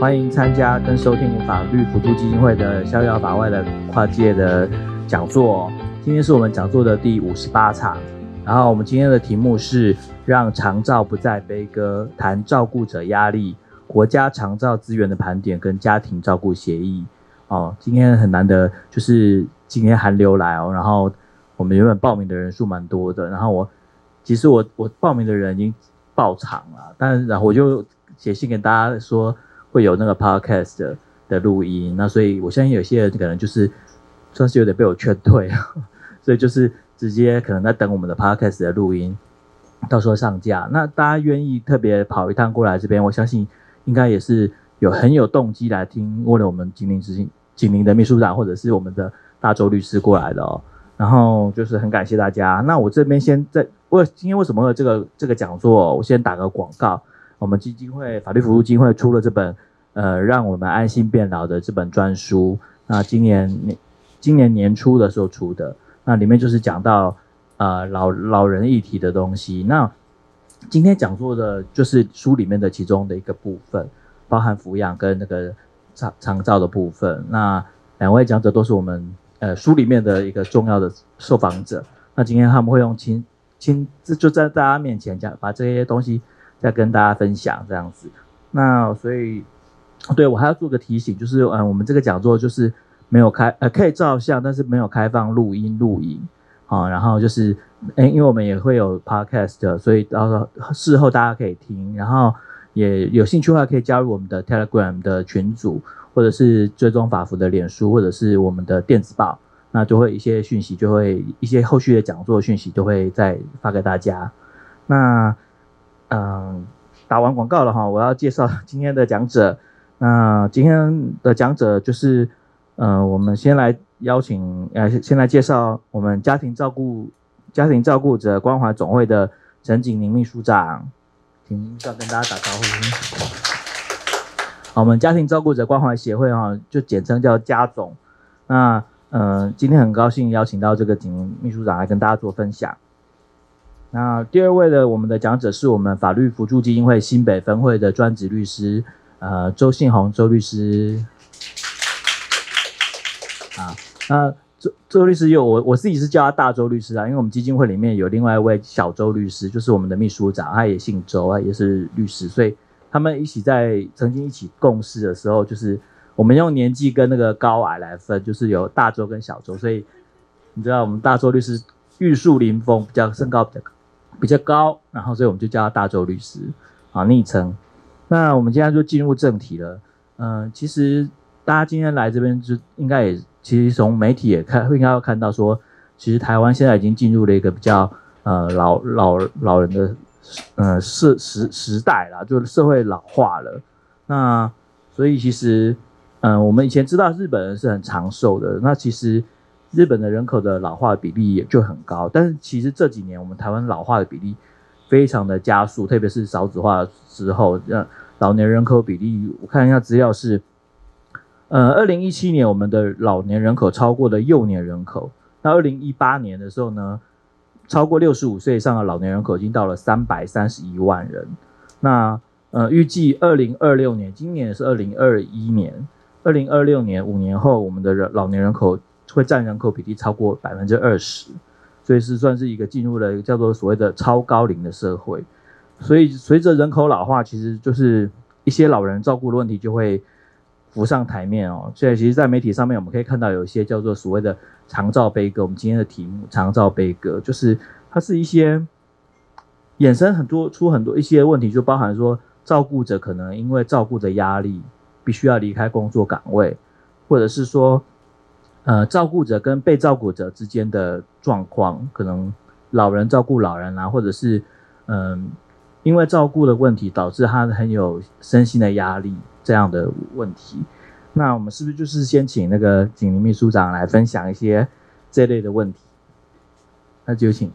欢迎参加跟收听法律辅助基金会的逍遥法外的跨界的讲座。今天是我们讲座的第五十八场，然后我们今天的题目是让长照不再悲歌，谈照顾者压力、国家长照资源的盘点跟家庭照顾协议。哦，今天很难得，就是今天寒流来哦，然后我们原本报名的人数蛮多的，然后我其实我我报名的人已经爆场了，但然后我就写信给大家说会有那个 podcast 的的录音，那所以我相信有些人可能就是算是有点被我劝退，所以就是直接可能在等我们的 podcast 的录音，到时候上架。那大家愿意特别跑一趟过来这边，我相信应该也是有很有动机来听，为了我们警林执行。警民的秘书长或者是我们的大周律师过来的哦，然后就是很感谢大家。那我这边先在为今天为什么有这个这个讲座？我先打个广告。我们基金会法律服务基金会出了这本呃让我们安心变老的这本专书。那今年年今年年初的时候出的，那里面就是讲到呃老老人议题的东西。那今天讲座的就是书里面的其中的一个部分，包含抚养跟那个。长长照的部分，那两位讲者都是我们呃书里面的一个重要的受访者。那今天他们会用亲亲自就在大家面前讲，把这些东西再跟大家分享这样子。那所以对我还要做个提醒，就是嗯、我们这个讲座就是没有开呃可以照相，但是没有开放录音录影啊。然后就是哎，因为我们也会有 podcast，所以到时候事后大家可以听，然后。也有兴趣的话，可以加入我们的 Telegram 的群组，或者是追踪法服的脸书，或者是我们的电子报，那就会一些讯息，就会一些后续的讲座讯息，都会再发给大家。那嗯，打完广告了哈，我要介绍今天的讲者。那今天的讲者就是，嗯，我们先来邀请，呃，先来介绍我们家庭照顾家庭照顾者关怀总会的陈景宁秘书长。请要跟大家打招呼。我们家庭照顾者关怀协会哈，就简称叫家总。那呃，今天很高兴邀请到这个景秘书长来跟大家做分享。那第二位的我们的讲者是我们法律辅助基金会新北分会的专职律师，呃，周信宏周律师。啊，那。周周律师有我，我自己是叫他大周律师啊，因为我们基金会里面有另外一位小周律师，就是我们的秘书长，他也姓周，啊也是律师，所以他们一起在曾经一起共事的时候，就是我们用年纪跟那个高矮来分，就是有大周跟小周，所以你知道我们大周律师玉树临风，比较身高比较高比较高，然后所以我们就叫他大周律师啊，昵称。那我们今天就进入正题了，嗯、其实大家今天来这边就应该也。其实从媒体也看，会应该要看到说，其实台湾现在已经进入了一个比较呃老老老人的呃时时时代了，就是社会老化了。那所以其实嗯、我们以前知道日本人是很长寿的，那其实日本的人口的老化比例也就很高。但是其实这几年我们台湾老化的比例非常的加速，特别是少子化之后，让老年人口比例，我看一下资料是。呃，二零一七年我们的老年人口超过了幼年人口。那二零一八年的时候呢，超过六十五岁以上的老年人口已经到了三百三十一万人。那呃，预计二零二六年，今年是二零二一年，二零二六年五年后，我们的人老年人口会占人口比例超过百分之二十，所以是算是一个进入了一个叫做所谓的超高龄的社会。所以随着人口老化，其实就是一些老人照顾的问题就会。浮上台面哦，所以其实，在媒体上面，我们可以看到有一些叫做所谓的“长照悲歌”。我们今天的题目“长照悲歌”，就是它是一些衍生很多出很多一些问题，就包含说，照顾者可能因为照顾的压力，必须要离开工作岗位，或者是说，呃，照顾者跟被照顾者之间的状况，可能老人照顾老人啊，或者是嗯、因为照顾的问题导致他很有身心的压力。这样的问题，那我们是不是就是先请那个景宁秘书长来分享一些这类的问题？那就请。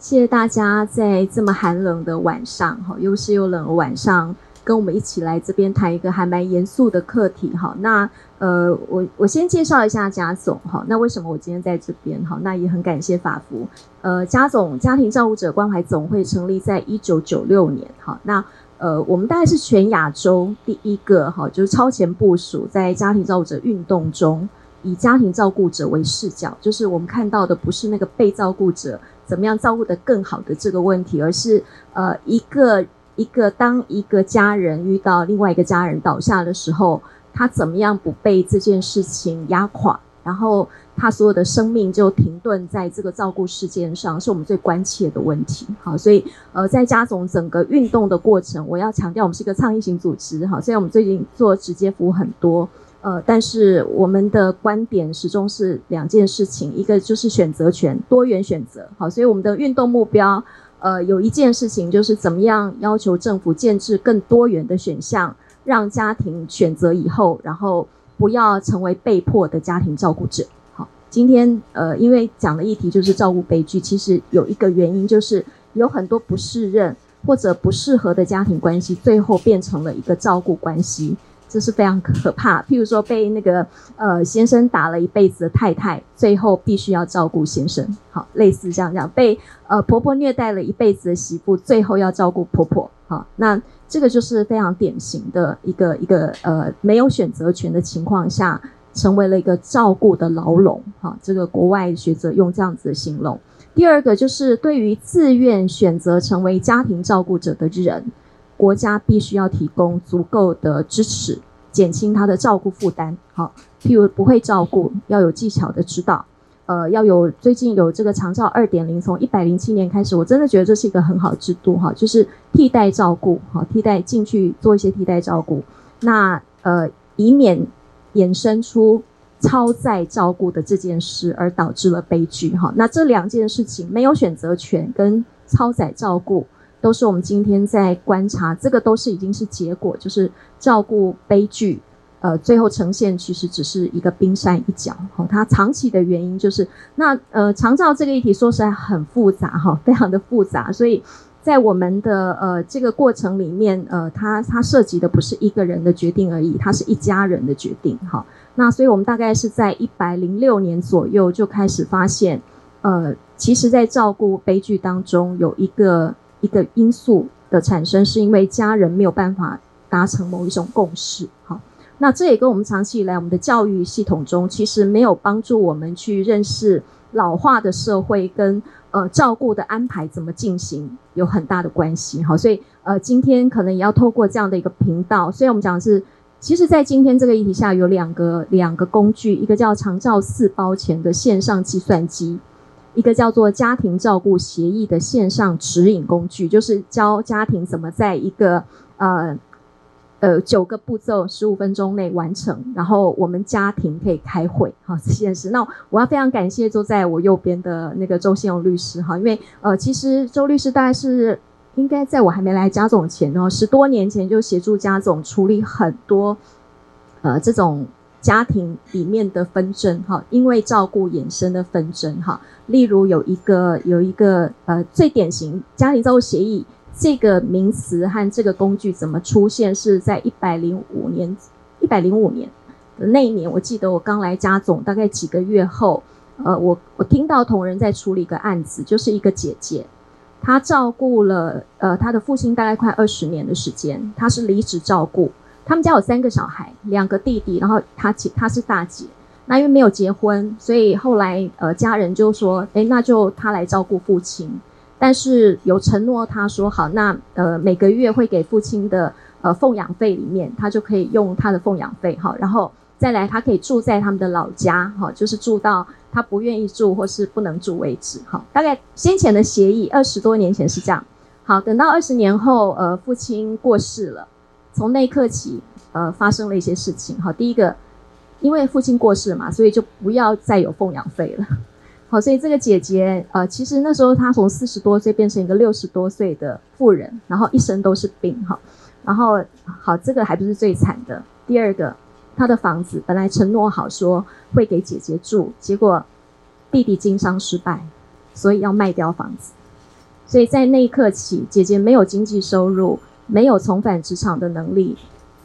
谢谢大家在这么寒冷的晚上，哈，又湿又冷的晚上，跟我们一起来这边谈一个还蛮严肃的课题，哈。那呃，我我先介绍一下贾总，哈。那为什么我今天在这边？哈，那也很感谢法福，呃，贾总家庭照顾者关怀总会成立在一九九六年，哈。那呃，我们大概是全亚洲第一个哈，就是超前部署在家庭照顾者运动中，以家庭照顾者为视角，就是我们看到的不是那个被照顾者怎么样照顾得更好的这个问题，而是呃一个一个当一个家人遇到另外一个家人倒下的时候，他怎么样不被这件事情压垮，然后。他所有的生命就停顿在这个照顾事件上，是我们最关切的问题。好，所以呃，在家总整个运动的过程，我要强调，我们是一个倡议型组织。好，虽然我们最近做直接服务很多，呃，但是我们的观点始终是两件事情，一个就是选择权，多元选择。好，所以我们的运动目标，呃，有一件事情就是怎么样要求政府建置更多元的选项，让家庭选择以后，然后不要成为被迫的家庭照顾者。好今天，呃，因为讲的议题就是照顾悲剧，其实有一个原因就是有很多不适任或者不适合的家庭关系，最后变成了一个照顾关系，这是非常可怕。譬如说，被那个呃先生打了一辈子的太太，最后必须要照顾先生，好，类似这样这样，被呃婆婆虐待了一辈子的媳妇，最后要照顾婆婆，好，那这个就是非常典型的一个一个呃没有选择权的情况下。成为了一个照顾的牢笼，哈，这个国外学者用这样子的形容。第二个就是对于自愿选择成为家庭照顾者的人，国家必须要提供足够的支持，减轻他的照顾负担。好，譬如不会照顾，要有技巧的指导，呃，要有最近有这个长照二点零，从一百零七年开始，我真的觉得这是一个很好制度，哈，就是替代照顾，哈，替代进去做一些替代照顾，那呃，以免。衍生出超载照顾的这件事，而导致了悲剧。哈，那这两件事情没有选择权跟超载照顾，都是我们今天在观察，这个都是已经是结果，就是照顾悲剧。呃，最后呈现其实只是一个冰山一角。哈，它长期的原因就是那呃长照这个议题说实在很复杂哈，非常的复杂，所以。在我们的呃这个过程里面，呃，它它涉及的不是一个人的决定而已，它是一家人的决定。哈，那所以我们大概是在一百零六年左右就开始发现，呃，其实，在照顾悲剧当中有一个一个因素的产生，是因为家人没有办法达成某一种共识。好，那这也跟我们长期以来我们的教育系统中，其实没有帮助我们去认识老化的社会跟。呃，照顾的安排怎么进行有很大的关系，好，所以呃，今天可能也要透过这样的一个频道，所以我们讲的是，其实，在今天这个议题下，有两个两个工具，一个叫长照四包钱的线上计算机，一个叫做家庭照顾协议的线上指引工具，就是教家庭怎么在一个呃。呃，九个步骤，十五分钟内完成，然后我们家庭可以开会，哈，这件事。那我要非常感谢坐在我右边的那个周信荣律师，哈，因为呃，其实周律师大概是应该在我还没来家总前哦，十多年前就协助家总处理很多呃这种家庭里面的纷争，哈，因为照顾衍生的纷争，哈，例如有一个有一个呃最典型家庭照顾协议。这个名词和这个工具怎么出现？是在一百零五年，一百零五年的那一年，我记得我刚来家总，大概几个月后，呃，我我听到同仁在处理一个案子，就是一个姐姐，她照顾了呃她的父亲大概快二十年的时间，她是离职照顾，他们家有三个小孩，两个弟弟，然后她姐她是大姐，那因为没有结婚，所以后来呃家人就说，诶，那就她来照顾父亲。但是有承诺，他说好，那呃每个月会给父亲的呃奉养费里面，他就可以用他的奉养费哈，然后再来他可以住在他们的老家哈，就是住到他不愿意住或是不能住为止哈。大概先前的协议二十多年前是这样，好，等到二十年后呃父亲过世了，从那一刻起呃发生了一些事情哈。第一个，因为父亲过世嘛，所以就不要再有奉养费了。好，所以这个姐姐，呃，其实那时候她从四十多岁变成一个六十多岁的妇人，然后一身都是病，哈，然后好，这个还不是最惨的。第二个，她的房子本来承诺好说会给姐姐住，结果弟弟经商失败，所以要卖掉房子。所以在那一刻起，姐姐没有经济收入，没有重返职场的能力，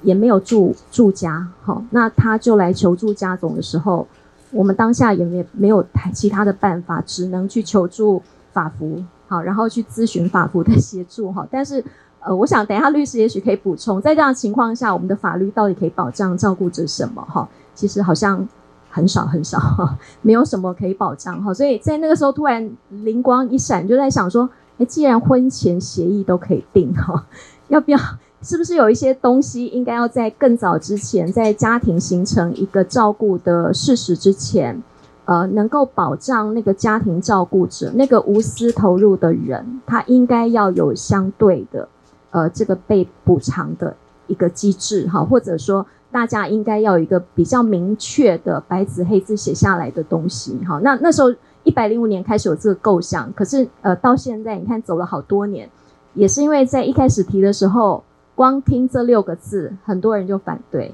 也没有住住家，好，那他就来求助家总的时候。我们当下也没没有其他的办法，只能去求助法服，好，然后去咨询法服的协助，哈。但是，呃，我想等一下律师也许可以补充，在这样的情况下，我们的法律到底可以保障照顾者什么？哈，其实好像很少很少，没有什么可以保障哈。所以在那个时候突然灵光一闪，就在想说，诶，既然婚前协议都可以定哈，要不要？是不是有一些东西应该要在更早之前，在家庭形成一个照顾的事实之前？呃，能够保障那个家庭照顾者，那个无私投入的人，他应该要有相对的，呃，这个被补偿的一个机制，哈，或者说大家应该要有一个比较明确的白纸黑字写下来的东西，哈。那那时候一百零五年开始有这个构想，可是呃，到现在你看走了好多年，也是因为在一开始提的时候，光听这六个字，很多人就反对。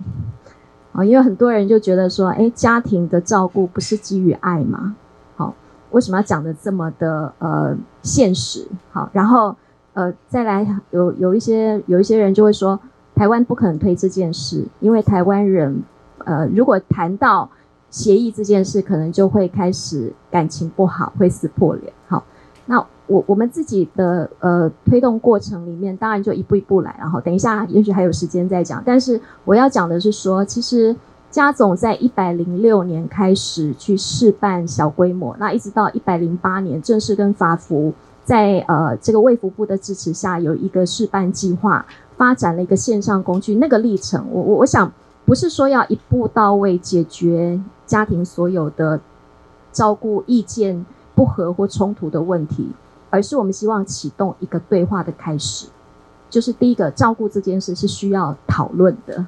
啊，因为很多人就觉得说，哎，家庭的照顾不是基于爱吗？好，为什么要讲的这么的呃现实？好，然后呃再来有有一些有一些人就会说，台湾不可能推这件事，因为台湾人呃如果谈到协议这件事，可能就会开始感情不好，会撕破脸。好，我我们自己的呃推动过程里面，当然就一步一步来，然后等一下也许还有时间再讲。但是我要讲的是说，其实家总在一百零六年开始去试办小规模，那一直到一百零八年正式跟法服在呃这个卫福部的支持下有一个试办计划，发展了一个线上工具。那个历程，我我我想不是说要一步到位解决家庭所有的照顾意见不合或冲突的问题。而是我们希望启动一个对话的开始，就是第一个照顾这件事是需要讨论的，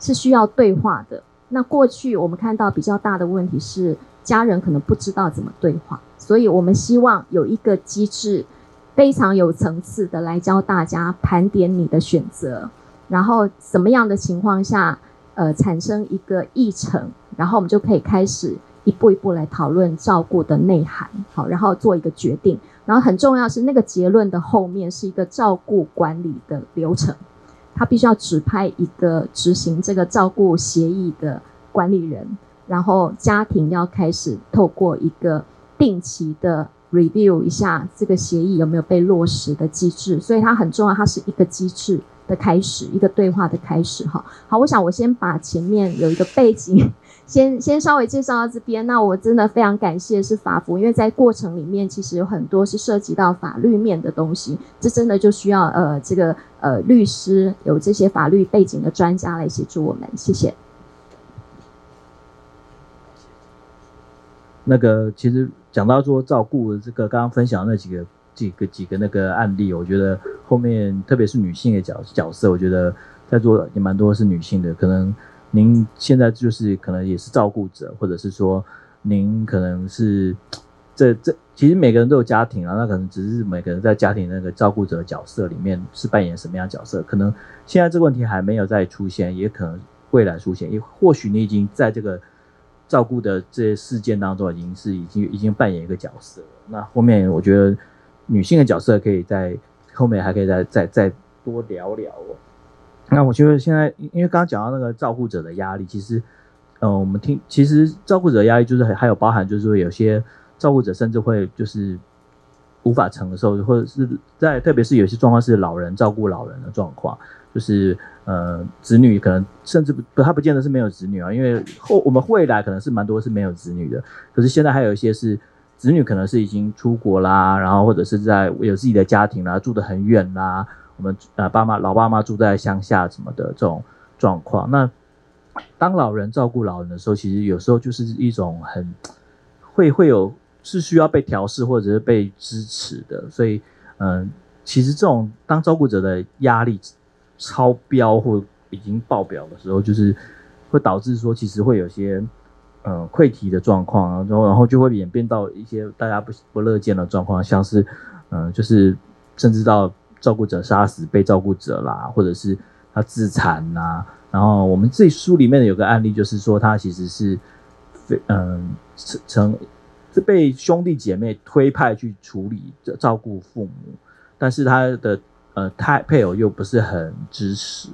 是需要对话的。那过去我们看到比较大的问题是家人可能不知道怎么对话，所以我们希望有一个机制，非常有层次的来教大家盘点你的选择，然后什么样的情况下，呃，产生一个议程，然后我们就可以开始一步一步来讨论照顾的内涵，好，然后做一个决定。然后很重要是那个结论的后面是一个照顾管理的流程，他必须要指派一个执行这个照顾协议的管理人，然后家庭要开始透过一个定期的 review 一下这个协议有没有被落实的机制，所以它很重要，它是一个机制的开始，一个对话的开始。哈，好，我想我先把前面有一个背景。先先稍微介绍到这边，那我真的非常感谢是法服，因为在过程里面其实有很多是涉及到法律面的东西，这真的就需要呃这个呃律师有这些法律背景的专家来协助我们，谢谢。那个其实讲到说照顾这个刚刚分享那几个几个几个那个案例，我觉得后面特别是女性的角角色，我觉得在座也蛮多是女性的，可能。您现在就是可能也是照顾者，或者是说您可能是这这其实每个人都有家庭啊，那可能只是每个人在家庭那个照顾者角色里面是扮演什么样角色？可能现在这个问题还没有再出现，也可能未来出现，也或许你已经在这个照顾的这些事件当中已经是已经已经扮演一个角色了。那后面我觉得女性的角色可以在后面还可以再再再多聊聊哦。那我觉得现在，因为刚刚讲到那个照顾者的压力，其实，呃，我们听，其实照顾者压力就是还有包含，就是说有些照顾者甚至会就是无法承受，或者是在特别是有些状况是老人照顾老人的状况，就是呃，子女可能甚至不，他不见得是没有子女啊，因为后我们未来可能是蛮多是没有子女的，可是现在还有一些是子女可能是已经出国啦，然后或者是在有自己的家庭啦，住得很远啦。我们呃爸妈老爸妈住在乡下什么的这种状况，那当老人照顾老人的时候，其实有时候就是一种很会会有是需要被调试或者是被支持的，所以嗯、其实这种当照顾者的压力超标或已经爆表的时候，就是会导致说其实会有些嗯、呃、溃堤的状况，然后然后就会演变到一些大家不不乐见的状况，像是嗯、就是甚至到。照顾者杀死被照顾者啦，或者是他自残呐。然后我们这书里面的有个案例，就是说他其实是非嗯成是被兄弟姐妹推派去处理照顾父母，但是他的呃太配偶又不是很支持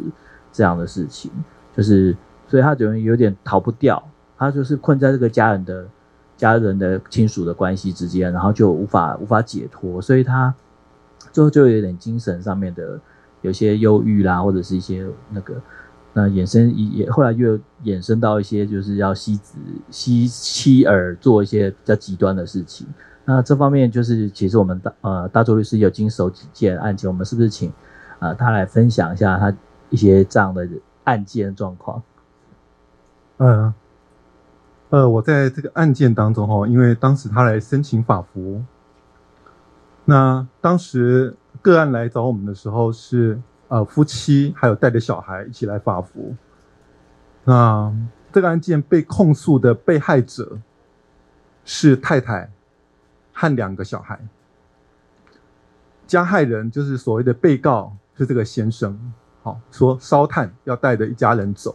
这样的事情，就是所以他等于有点逃不掉，他就是困在这个家人的家人的亲属的关系之间，然后就无法无法解脱，所以他。最后就有点精神上面的有些忧郁啦，或者是一些那个，那衍生也后来又衍生到一些就是要吸子吸妻儿做一些比较极端的事情。那这方面就是其实我们大呃大周律师有经手几件案件，我们是不是请呃他来分享一下他一些这样的案件状况？嗯。呃，我在这个案件当中哈，因为当时他来申请法服，那当时个案来找我们的时候是呃夫妻还有带着小孩一起来法服，那这个案件被控诉的被害者是太太和两个小孩，加害人就是所谓的被告是这个先生，好说烧炭要带着一家人走。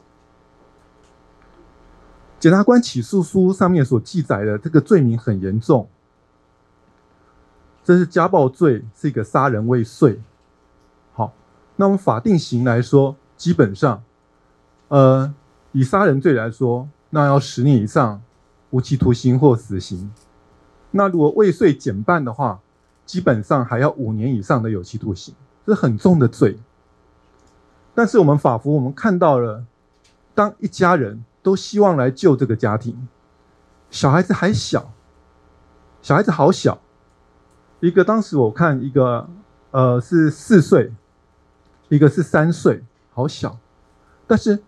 检察官起诉书上面所记载的这个罪名很严重，这是家暴罪，是一个杀人未遂。好，那我们法定刑来说，基本上，呃，以杀人罪来说，那要十年以上无期徒刑或死刑。那如果未遂减半的话，基本上还要五年以上的有期徒刑，这是很重的罪。但是我们法服，我们看到了，当一家人。都希望来救这个家庭，小孩子还小，小孩子好小，一个当时我看一个，呃是四岁，一个是三岁，好小。但是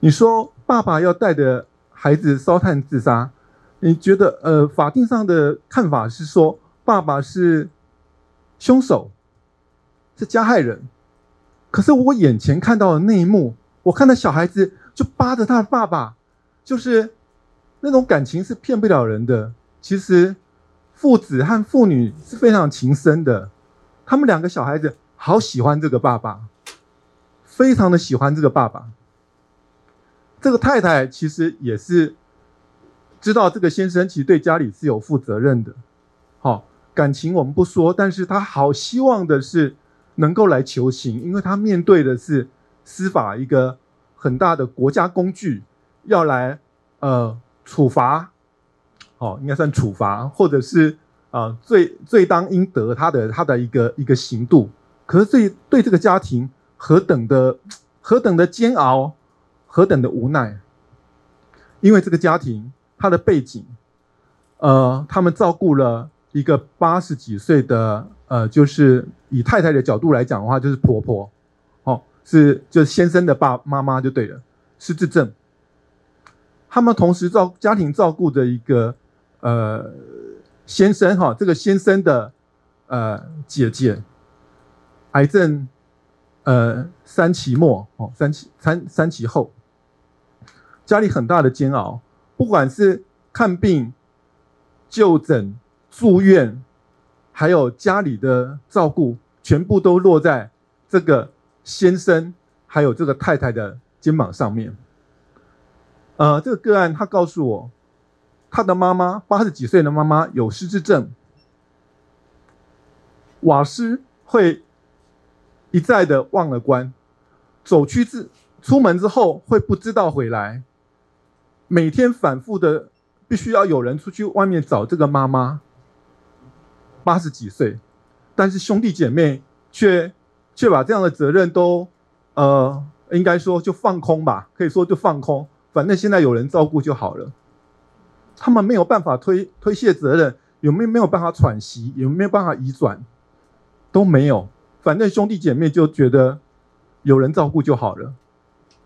你说爸爸要带着孩子烧炭自杀，你觉得呃法定上的看法是说爸爸是凶手，是加害人。可是我眼前看到的那一幕，我看到小孩子就扒着他的爸爸。就是那种感情是骗不了人的。其实父子和父女是非常情深的，他们两个小孩子好喜欢这个爸爸，非常的喜欢这个爸爸。这个太太其实也是知道这个先生其实对家里是有负责任的。好，感情我们不说，但是他好希望的是能够来求情，因为他面对的是司法一个很大的国家工具。要来，呃，处罚，哦，应该算处罚，或者是啊、呃，罪罪当应得，他的他的一个一个刑度。可是对对这个家庭何等的何等的煎熬，何等的无奈。因为这个家庭他的背景，呃，他们照顾了一个八十几岁的，呃，就是以太太的角度来讲的话，就是婆婆，哦，是就是先生的爸妈妈就对了，失智症。他们同时照家庭照顾的一个呃先生哈，这个先生的呃姐姐，癌症呃三期末哦，三期三三期后，家里很大的煎熬，不管是看病、就诊、住院，还有家里的照顾，全部都落在这个先生还有这个太太的肩膀上面。呃，这个个案他告诉我，他的妈妈八十几岁的妈妈有失智症，瓦斯会一再的忘了关，走去之出门之后会不知道回来，每天反复的必须要有人出去外面找这个妈妈。八十几岁，但是兄弟姐妹却却把这样的责任都呃，应该说就放空吧，可以说就放空。反正现在有人照顾就好了，他们没有办法推推卸责任，有没有没有办法喘息，有没有办法移转，都没有。反正兄弟姐妹就觉得有人照顾就好了，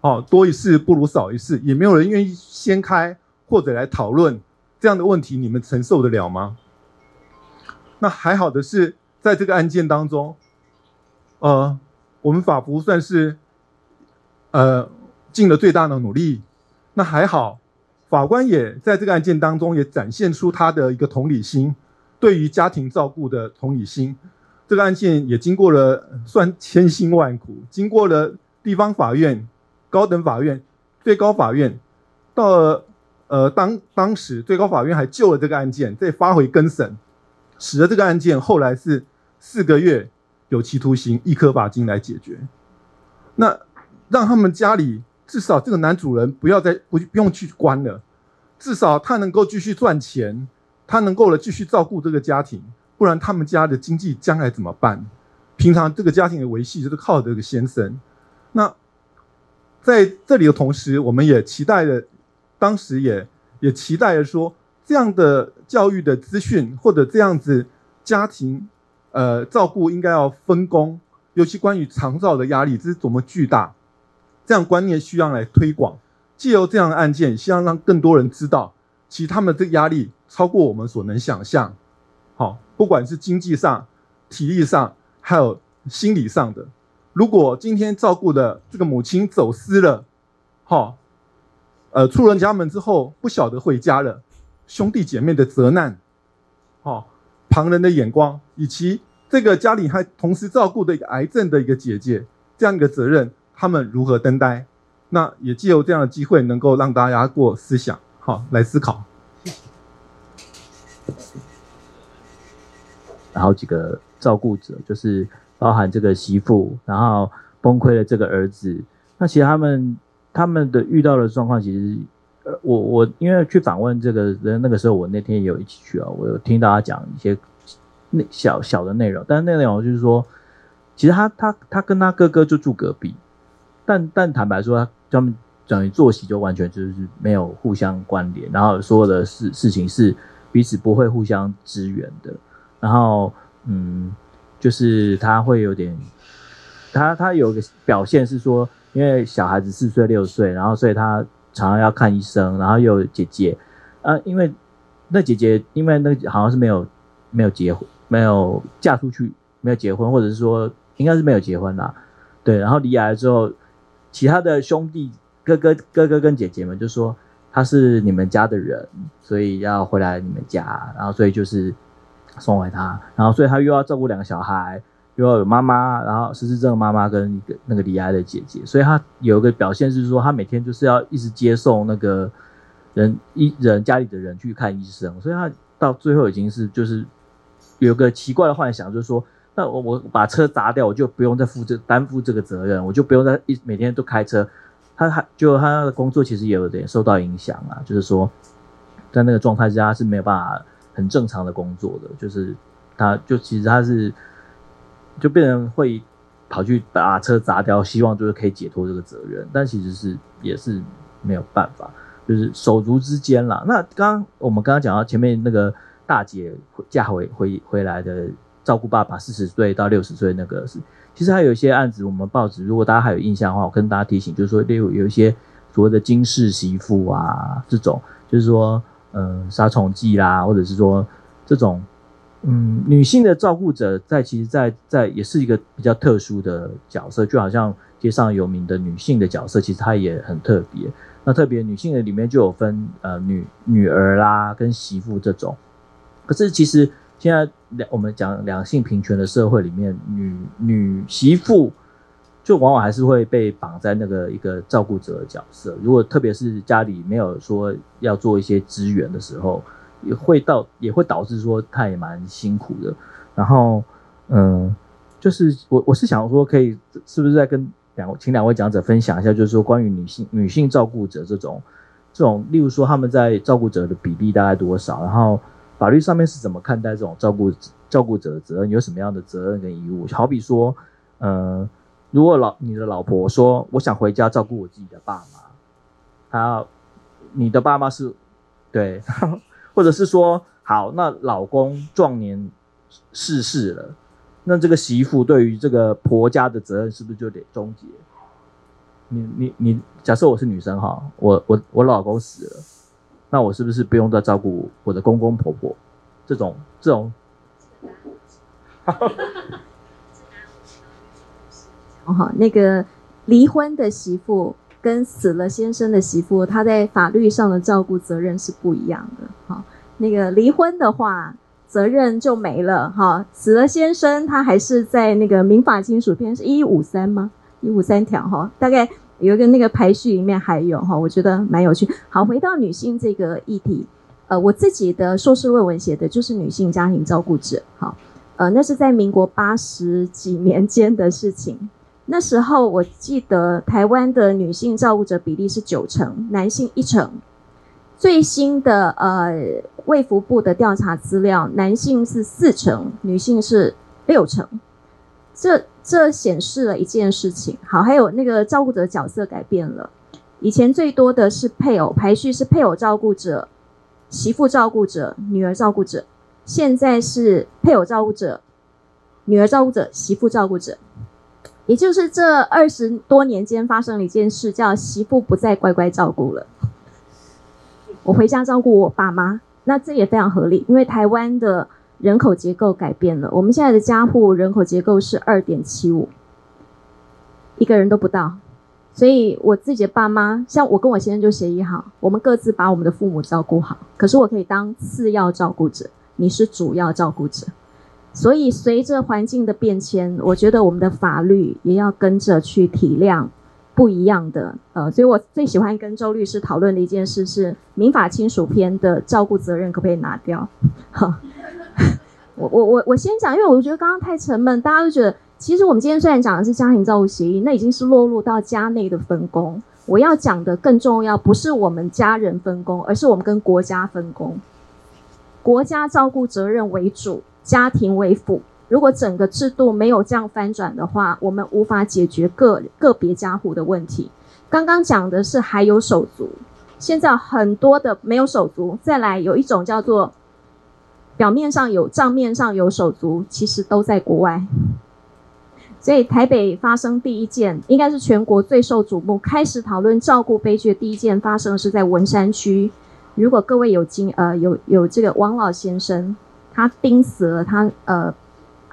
哦，多一事不如少一事，也没有人愿意掀开或者来讨论这样的问题，你们承受得了吗？那还好的是，在这个案件当中，呃，我们法服算是呃尽了最大的努力。那还好，法官也在这个案件当中也展现出他的一个同理心，对于家庭照顾的同理心。这个案件也经过了算千辛万苦，经过了地方法院、高等法院、最高法院，到了呃当当时最高法院还救了这个案件，再发回更审，使得这个案件后来是四个月有期徒刑，一颗罚金来解决。那让他们家里。至少这个男主人不要再不不用去关了，至少他能够继续赚钱，他能够了继续照顾这个家庭，不然他们家的经济将来怎么办？平常这个家庭的维系就是靠这个先生。那在这里的同时，我们也期待的，当时也也期待的说，这样的教育的资讯或者这样子家庭呃照顾应该要分工，尤其关于长照的压力，这是多么巨大，这样观念需要来推广。借由这样的案件，希望让更多人知道，其实他们的压力超过我们所能想象。好，不管是经济上、体力上，还有心理上的。如果今天照顾的这个母亲走失了，好，呃，出人家门之后不晓得回家了，兄弟姐妹的责难，好，旁人的眼光，以及这个家里还同时照顾的一个癌症的一个姐姐，这样一个责任，他们如何担待？那也借由这样的机会，能够让大家过思想，好，来思考。然后几个照顾者，就是包含这个媳妇，然后崩溃的这个儿子。那其实他们他们的遇到的状况，其实，呃，我我因为去访问这个人，那个时候我那天也有一起去啊，我有听大家讲一些那小小的内容，但是那内容就是说，其实他他他跟他哥哥就住隔壁，但但坦白说他。们等于作息就完全就是没有互相关联，然后所有的事事情是彼此不会互相支援的。然后，嗯，就是他会有点，他他有个表现是说，因为小孩子四岁六岁，然后所以他常常要看医生，然后又有姐姐，啊，因为那姐姐因为那好像是没有没有结婚，没有嫁出去，没有结婚，或者是说应该是没有结婚啦，对，然后离癌之后。其他的兄弟哥哥哥哥跟姐姐们就说他是你们家的人，所以要回来你们家，然后所以就是送回他，然后所以他又要照顾两个小孩，又要有妈妈，然后失智症的妈妈跟一个那个李艾的姐姐，所以他有一个表现是说他每天就是要一直接送那个人一人家里的人去看医生，所以他到最后已经是就是有个奇怪的幻想，就是说。那我我把车砸掉，我就不用再负这担负这个责任，我就不用再一每天都开车。他还就他的工作其实也有点受到影响啊，就是说在那个状态之下是没有办法很正常的工作的，就是他就其实他是就变成会跑去把车砸掉，希望就是可以解脱这个责任，但其实是也是没有办法，就是手足之间啦。那刚我们刚刚讲到前面那个大姐嫁回回回来的。照顾爸爸四十岁到六十岁那个是，其实还有一些案子，我们报纸如果大家还有印象的话，我跟大家提醒，就是说例如有一些所谓的惊世媳妇啊，这种就是说，嗯，杀虫剂啦，或者是说这种，嗯，女性的照顾者在其实在，在在也是一个比较特殊的角色，就好像街上有名的女性的角色，其实她也很特别。那特别女性的里面就有分呃女女儿啦跟媳妇这种，可是其实。现在两我们讲两性平权的社会里面，女女媳妇就往往还是会被绑在那个一个照顾者的角色。如果特别是家里没有说要做一些支援的时候，也会到也会导致说她也蛮辛苦的。然后，嗯，就是我我是想说，可以是不是再跟两请两位讲者分享一下，就是说关于女性女性照顾者这种这种，例如说他们在照顾者的比例大概多少，然后。法律上面是怎么看待这种照顾照顾者的责任？有什么样的责任跟义务？好比说，呃，如果老你的老婆说我想回家照顾我自己的爸妈，他你的爸妈是对，或者是说好，那老公壮年逝世了，那这个媳妇对于这个婆家的责任是不是就得终结？你你你，假设我是女生哈，我我我老公死了。那我是不是不用再照顾我的公公婆婆？这种这种，好，那个离婚的媳妇跟死了先生的媳妇，她在法律上的照顾责任是不一样的。好，那个离婚的话，责任就没了。哈，死了先生，他还是在那个民法亲属篇是一五三吗？一五三条哈，大概。有一个那个排序里面还有哈，我觉得蛮有趣。好，回到女性这个议题，呃，我自己的硕士论文写的就是女性家庭照顾者。好，呃，那是在民国八十几年间的事情。那时候我记得台湾的女性照顾者比例是九成，男性一成。最新的呃卫福部的调查资料，男性是四成，女性是六成。这这显示了一件事情。好，还有那个照顾者角色改变了，以前最多的是配偶排序是配偶照顾者、媳妇照顾者、女儿照顾者，现在是配偶照顾者、女儿照顾者、媳妇照顾者。也就是这二十多年间发生了一件事，叫媳妇不再乖乖照顾了。我回家照顾我爸妈，那这也非常合理，因为台湾的人口结构改变了。我们现在的家户人口结构是二点七五，一个人都不到。所以我自己的爸妈，像我跟我先生就协议好，我们各自把我们的父母照顾好。可是我可以当次要照顾者，你是主要照顾者。所以，随着环境的变迁，我觉得我们的法律也要跟着去体谅不一样的。呃，所以我最喜欢跟周律师讨论的一件事是《民法亲属篇》的照顾责任可不可以拿掉？哈，我我我我先讲，因为我觉得刚刚太沉闷，大家都觉得其实我们今天虽然讲的是家庭照顾协议，那已经是落入到家内的分工。我要讲的更重要，不是我们家人分工，而是我们跟国家分工，国家照顾责任为主。家庭为辅，如果整个制度没有这样翻转的话，我们无法解决个个别家户的问题。刚刚讲的是还有手足，现在很多的没有手足，再来有一种叫做表面上有账面上有手足，其实都在国外。所以台北发生第一件，应该是全国最受瞩目，开始讨论照顾悲剧的第一件发生是在文山区。如果各位有经呃有有这个王老先生。他钉死了他呃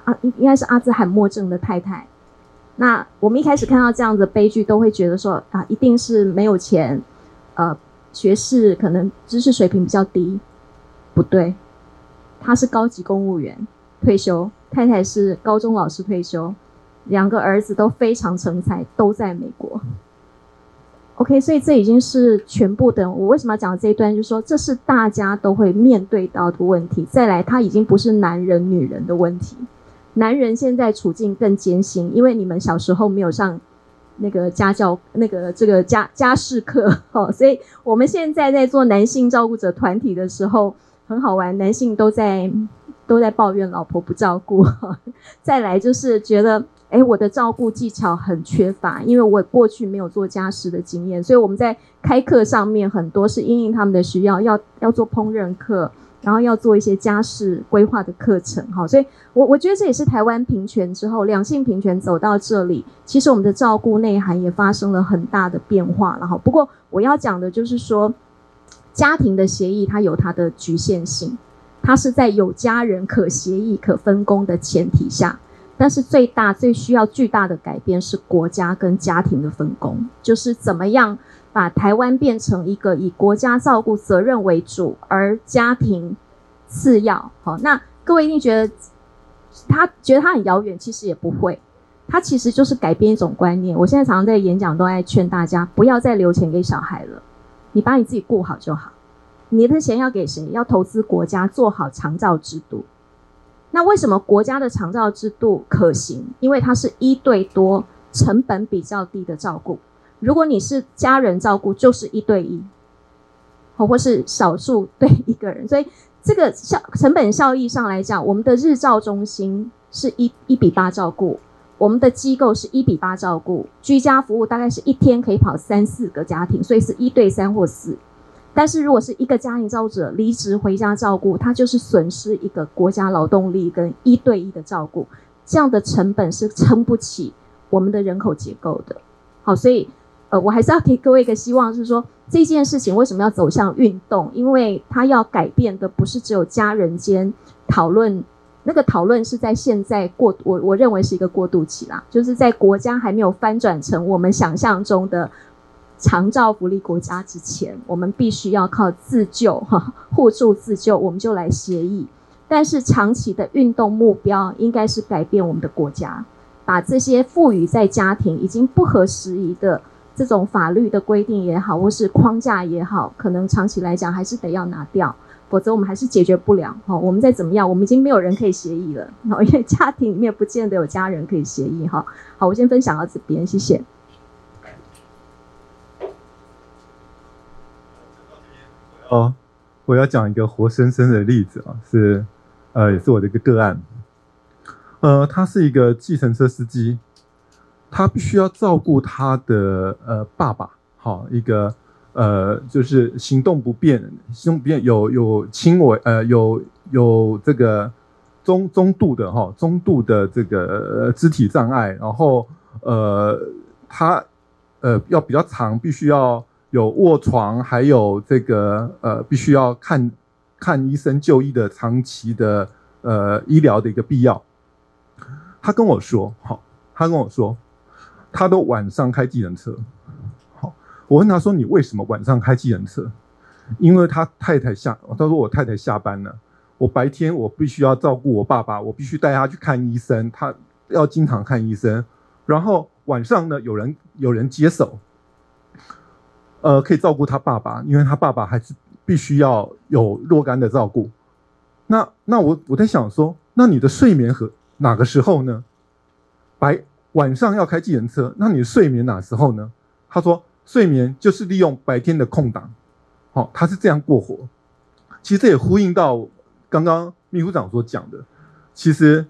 啊应该是阿兹海默症的太太。那我们一开始看到这样的悲剧，都会觉得说啊，一定是没有钱，呃，学士可能知识水平比较低。不对，他是高级公务员退休，太太是高中老师退休，两个儿子都非常成才，都在美国。OK，所以这已经是全部的。我为什么要讲这一段？就是说，这是大家都会面对到的问题。再来，他已经不是男人女人的问题。男人现在处境更艰辛，因为你们小时候没有上那个家教，那个这个家家事课，哦，所以我们现在在做男性照顾者团体的时候，很好玩，男性都在都在抱怨老婆不照顾。再来就是觉得。诶，我的照顾技巧很缺乏，因为我过去没有做家事的经验，所以我们在开课上面很多是因应他们的需要，要要做烹饪课，然后要做一些家事规划的课程，哈，所以我我觉得这也是台湾平权之后，两性平权走到这里，其实我们的照顾内涵也发生了很大的变化了，哈。不过我要讲的就是说，家庭的协议它有它的局限性，它是在有家人可协议、可分工的前提下。但是最大、最需要巨大的改变是国家跟家庭的分工，就是怎么样把台湾变成一个以国家照顾责任为主，而家庭次要。好，那各位一定觉得他觉得他很遥远，其实也不会，他其实就是改变一种观念。我现在常常在演讲都爱劝大家，不要再留钱给小孩了，你把你自己顾好就好。你的钱要给谁？要投资国家，做好长照制度。那为什么国家的长照制度可行？因为它是一对多，成本比较低的照顾。如果你是家人照顾，就是一对一，或或是少数对一个人。所以这个效成本效益上来讲，我们的日照中心是一一比八照顾，我们的机构是一比八照顾，居家服务大概是一天可以跑三四个家庭，所以是一对三或四。但是如果是一个家庭照顾者离职回家照顾，他就是损失一个国家劳动力跟一对一的照顾，这样的成本是撑不起我们的人口结构的。好，所以呃，我还是要给各位一个希望，是说这件事情为什么要走向运动？因为它要改变的不是只有家人间讨论，那个讨论是在现在过，我我认为是一个过渡期啦，就是在国家还没有翻转成我们想象中的。长照福利国家之前，我们必须要靠自救 哈，互助自救，我们就来协议。但是长期的运动目标应该是改变我们的国家，把这些赋予在家庭已经不合时宜的这种法律的规定也好，或是框架也好，可能长期来讲还是得要拿掉，否则我们还是解决不了哈。我们再怎么样，我们已经没有人可以协议了，因为家庭里面不见得有家人可以协议哈。好，我先分享到这边，谢谢。哦，我要讲一个活生生的例子啊，是，呃，也是我的一个个案。呃，他是一个计程车司机，他必须要照顾他的呃爸爸，好一个呃就是行动不便，行动不便有有轻微呃有有这个中中度的哈中度的这个肢体障碍，然后呃他呃要比较长，必须要有卧床，还有这个呃必须要看看医生就医的长期的呃医疗的一个必要。他跟我说：“好，他跟我说，他都晚上开计程车。我问他说：‘你为什么晚上开计程车？’因为他太太下，他说我太太下班了，我白天我必须要照顾我爸爸，我必须带他去看医生，他要经常看医生。然后晚上呢，有人有人接手，呃，可以照顾他爸爸，因为他爸爸还是必须要有若干的照顾。那那我我在想说，那你的睡眠和？”哪个时候呢？白晚上要开计程车，那你睡眠哪时候呢？他说，睡眠就是利用白天的空档，好、哦，他是这样过活。其实这也呼应到刚刚秘书长所讲的。其实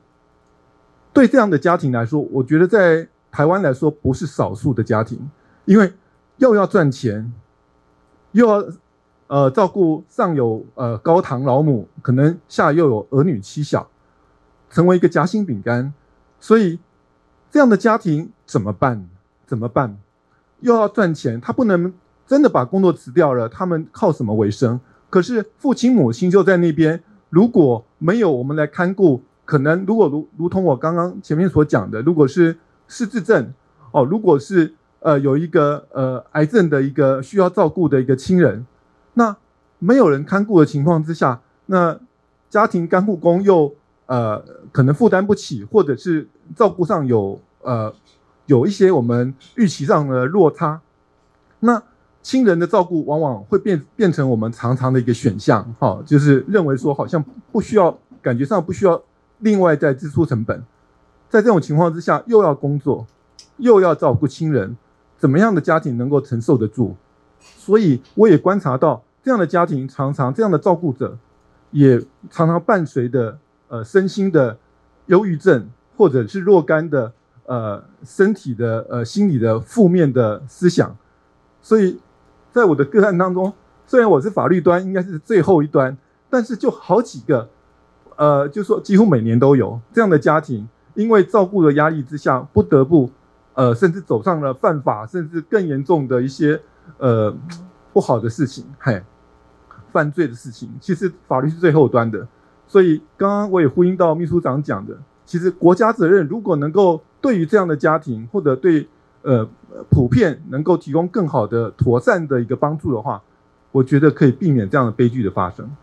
对这样的家庭来说，我觉得在台湾来说不是少数的家庭，因为又要赚钱，又要呃照顾上有呃高堂老母，可能下又有儿女妻小。成为一个夹心饼干，所以这样的家庭怎么办？怎么办？又要赚钱，他不能真的把工作辞掉了，他们靠什么为生？可是父亲母亲就在那边，如果没有我们来看顾，可能如果如如同我刚刚前面所讲的，如果是失智症哦，如果是呃有一个呃癌症的一个需要照顾的一个亲人，那没有人看顾的情况之下，那家庭看护工又。呃，可能负担不起，或者是照顾上有呃有一些我们预期上的落差，那亲人的照顾往往会变变成我们常常的一个选项，哈、哦，就是认为说好像不需要，感觉上不需要另外再支出成本，在这种情况之下，又要工作，又要照顾亲人，怎么样的家庭能够承受得住？所以我也观察到这样的家庭，常常这样的照顾者也常常伴随的。呃，身心的忧郁症，或者是若干的呃身体的呃心理的负面的思想，所以在我的个案当中，虽然我是法律端应该是最后一端，但是就好几个，呃，就说几乎每年都有这样的家庭，因为照顾的压力之下，不得不呃甚至走上了犯法，甚至更严重的一些呃不好的事情，嘿，犯罪的事情。其实法律是最后端的。所以，刚刚我也呼应到秘书长讲的，其实国家责任如果能够对于这样的家庭，或者对呃普遍能够提供更好的妥善的一个帮助的话，我觉得可以避免这样的悲剧的发生。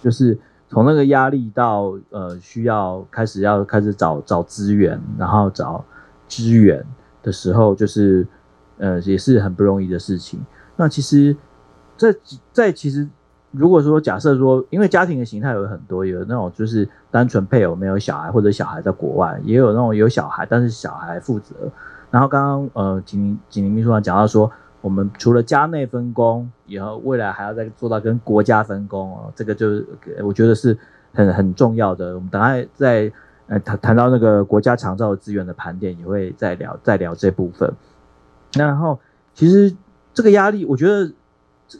就是从那个压力到呃需要开始要开始找找资源，然后找支援的时候，就是呃也是很不容易的事情。那其实。在在其实，如果说假设说，因为家庭的形态有很多，有那种就是单纯配偶没有小孩，或者小孩在国外，也有那种有小孩但是小孩负责。然后刚刚呃，景宁景宁秘书长讲到说，我们除了家内分工，以后未来还要再做到跟国家分工哦，这个就是我觉得是很很重要的。我们等下再呃谈谈到那个国家长照资源的盘点，也会再聊再聊这部分。那然后其实这个压力，我觉得。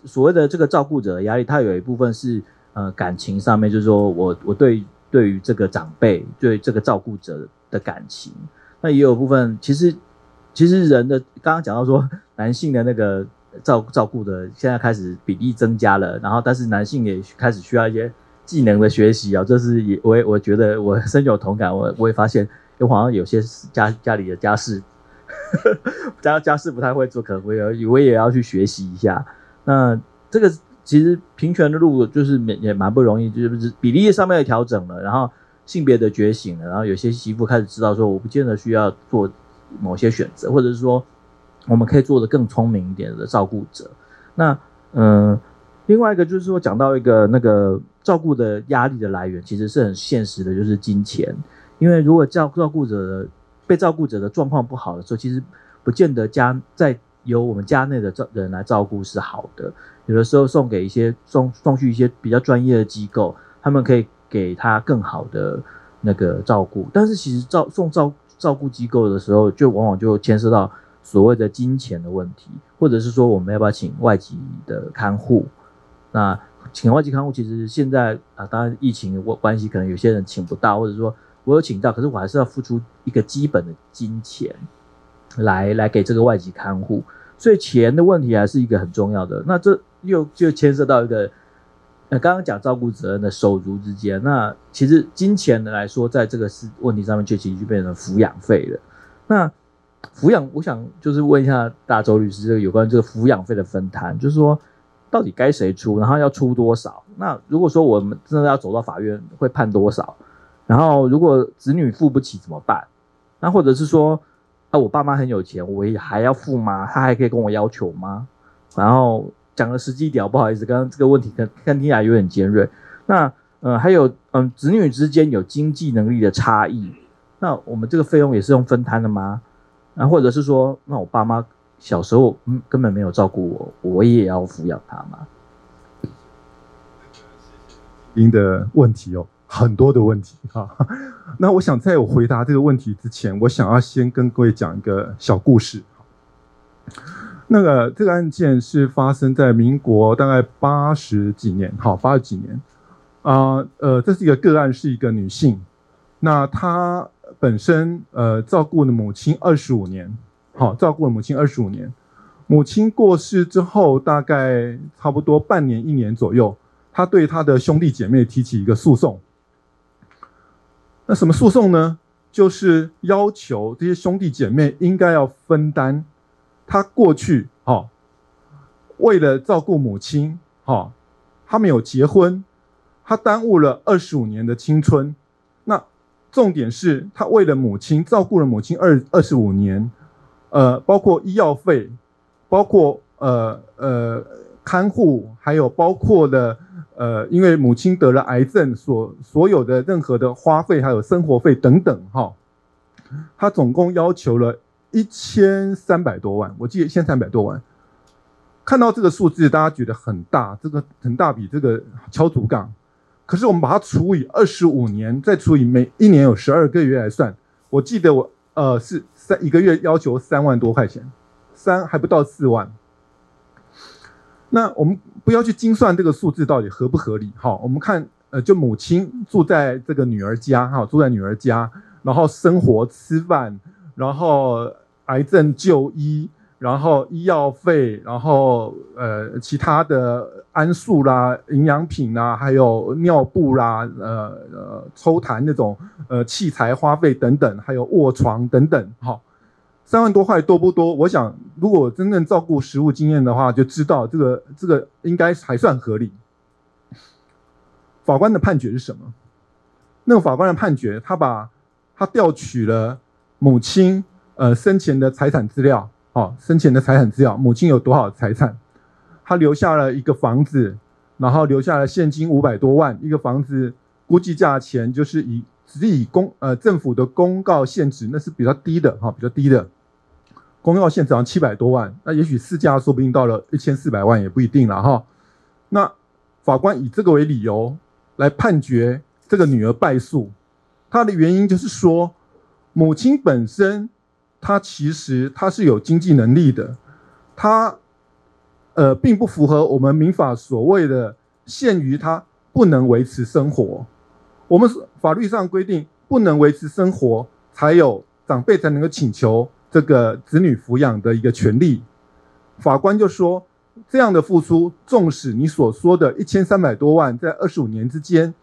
所谓的这个照顾者的压力，它有一部分是呃感情上面，就是说我我对对于这个长辈对这个照顾者的感情，那也有部分其实其实人的刚刚讲到说男性的那个照照顾的现在开始比例增加了，然后但是男性也开始需要一些技能的学习啊，这是也我也我觉得我深有同感，我我也发现有好像有些家家里的家事 家家事不太会做，可能我也我也要去学习一下。那这个其实平权的路就是也也蛮不容易，就是比例上面的调整了，然后性别的觉醒了，然后有些媳妇开始知道说，我不见得需要做某些选择，或者是说我们可以做的更聪明一点的照顾者。那嗯，另外一个就是说讲到一个那个照顾的压力的来源，其实是很现实的，就是金钱。因为如果照照顾者的被照顾者的状况不好的时候，其实不见得家在。由我们家内的照人来照顾是好的，有的时候送给一些送送去一些比较专业的机构，他们可以给他更好的那个照顾。但是其实照送照照顾机构的时候，就往往就牵涉到所谓的金钱的问题，或者是说我们要不要请外籍的看护？那请外籍看护，其实现在啊，当然疫情关关系，可能有些人请不到，或者说我有请到，可是我还是要付出一个基本的金钱来来给这个外籍看护。所以钱的问题还是一个很重要的。那这又就牵涉到一个，呃，刚刚讲照顾责任的手足之间。那其实金钱的来说，在这个事问题上面，就其实就变成抚养费了。那抚养，我想就是问一下大周律师，这个有关这个抚养费的分摊，就是说到底该谁出，然后要出多少？那如果说我们真的要走到法院，会判多少？然后如果子女付不起怎么办？那或者是说？那、我爸妈很有钱，我也还要付吗？他还可以跟我要求吗？然后讲的实际一点，不好意思，刚刚这个问题看看听起来有点尖锐。那呃，还有嗯，子女之间有经济能力的差异，那我们这个费用也是用分摊的吗？那或者是说，那我爸妈小时候嗯根本没有照顾我，我也要抚养他吗？您的问题哦。很多的问题哈，那我想在我回答这个问题之前，我想要先跟各位讲一个小故事。那个这个案件是发生在民国大概八十几年，好，八十几年啊，呃，这是一个个案，是一个女性，那她本身呃照顾了母亲二十五年，好，照顾了母亲二十五年，母亲过世之后，大概差不多半年一年左右，她对她的兄弟姐妹提起一个诉讼。那什么诉讼呢？就是要求这些兄弟姐妹应该要分担他过去哈、哦，为了照顾母亲哈、哦，他没有结婚，他耽误了二十五年的青春。那重点是他为了母亲照顾了母亲二二十五年，呃，包括医药费，包括呃呃看护，还有包括了。呃，因为母亲得了癌症，所所有的任何的花费，还有生活费等等，哈，他总共要求了一千三百多万，我记得一千三百多万。看到这个数字，大家觉得很大，这个很大笔，这个敲竹杠。可是我们把它除以二十五年，再除以每一年有十二个月来算，我记得我呃是三一个月要求三万多块钱，三还不到四万。那我们不要去精算这个数字到底合不合理，好，我们看，呃，就母亲住在这个女儿家，哈，住在女儿家，然后生活吃饭，然后癌症就医，然后医药费，然后呃其他的安素啦、营养品啦，还有尿布啦，呃呃抽痰那种呃器材花费等等，还有卧床等等，好。三万多块多不多？我想，如果真正照顾实务经验的话，就知道这个这个应该还算合理。法官的判决是什么？那个法官的判决，他把他调取了母亲呃生前的财产资料，哦，生前的财产资料，母亲有多少财产？他留下了一个房子，然后留下了现金五百多万，一个房子估计价钱就是以。只以公呃政府的公告限值，那是比较低的哈，比较低的公告限值好像七百多万，那也许市价说不定到了一千四百万也不一定了哈。那法官以这个为理由来判决这个女儿败诉，他的原因就是说，母亲本身她其实她是有经济能力的，她呃并不符合我们民法所谓的限于她不能维持生活。我们法律上规定，不能维持生活，才有长辈才能够请求这个子女抚养的一个权利。法官就说，这样的付出，纵使你所说的一千三百多万，在二十五年之间，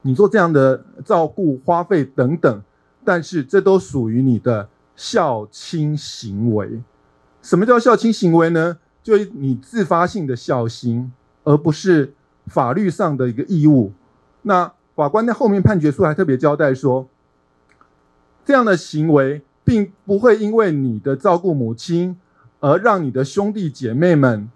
你做这样的照顾花费等等，但是这都属于你的孝亲行为。什么叫孝亲行为呢？就你自发性的孝心，而不是法律上的一个义务。那。法官在后面判决书还特别交代说，这样的行为并不会因为你的照顾母亲而让你的兄弟姐妹们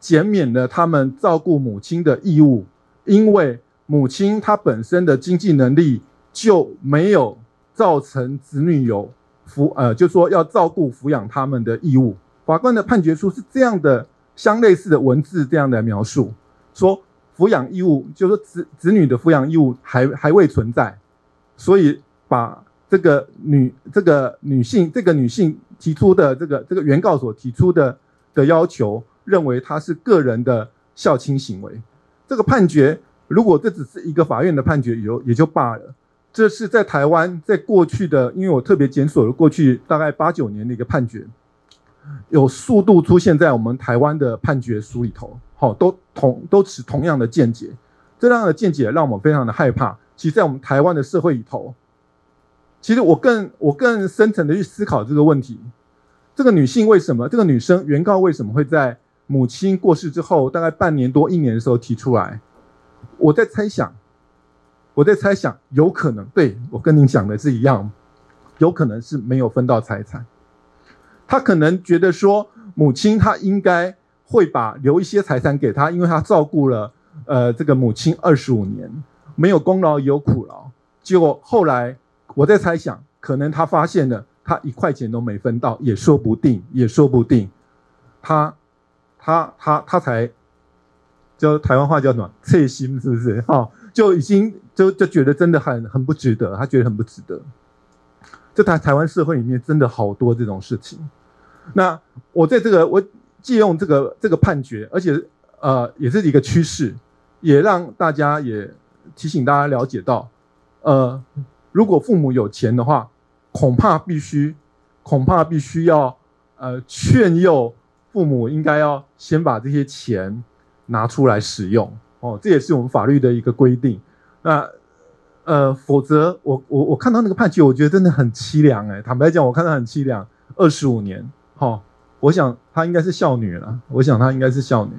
减免了他们照顾母亲的义务，因为母亲她本身的经济能力就没有造成子女有抚呃，就说要照顾抚养他们的义务。法官的判决书是这样的，相类似的文字这样的描述说。抚养义务，就是子子女的抚养义务还还未存在，所以把这个女这个女性这个女性提出的这个这个原告所提出的的要求，认为她是个人的孝亲行为。这个判决，如果这只是一个法院的判决，也也就罢了。这是在台湾，在过去的，因为我特别检索了过去大概八九年的一个判决，有数度出现在我们台湾的判决书里头，好，都同都持同样的见解，这样的见解让我们非常的害怕。其实，在我们台湾的社会里头，其实我更我更深层的去思考这个问题：这个女性为什么，这个女生原告为什么会在母亲过世之后大概半年多一年的时候提出来？我在猜想。我在猜想，有可能对我跟您讲的是一样，有可能是没有分到财产。他可能觉得说，母亲她应该会把留一些财产给他，因为他照顾了呃这个母亲二十五年，没有功劳也有苦劳。结果后来我在猜想，可能他发现了他一块钱都没分到，也说不定，也说不定。他他他他才叫台湾话叫什么？切心是不是？哈、就已经就就觉得真的很很不值得，他觉得很不值得。这台台湾社会里面，真的好多这种事情。那我在这个我借用这个这个判决，而且呃也是一个趋势，也让大家也提醒大家了解到，呃，如果父母有钱的话，恐怕必须恐怕必须要呃劝诱父母应该要先把这些钱拿出来使用。哦，这也是我们法律的一个规定。那呃，否则我我我看到那个判决，我觉得真的很凄凉哎。坦白讲，我看到很凄凉，二十五年。好、哦，我想她应该是孝女了。我想她应该是孝女。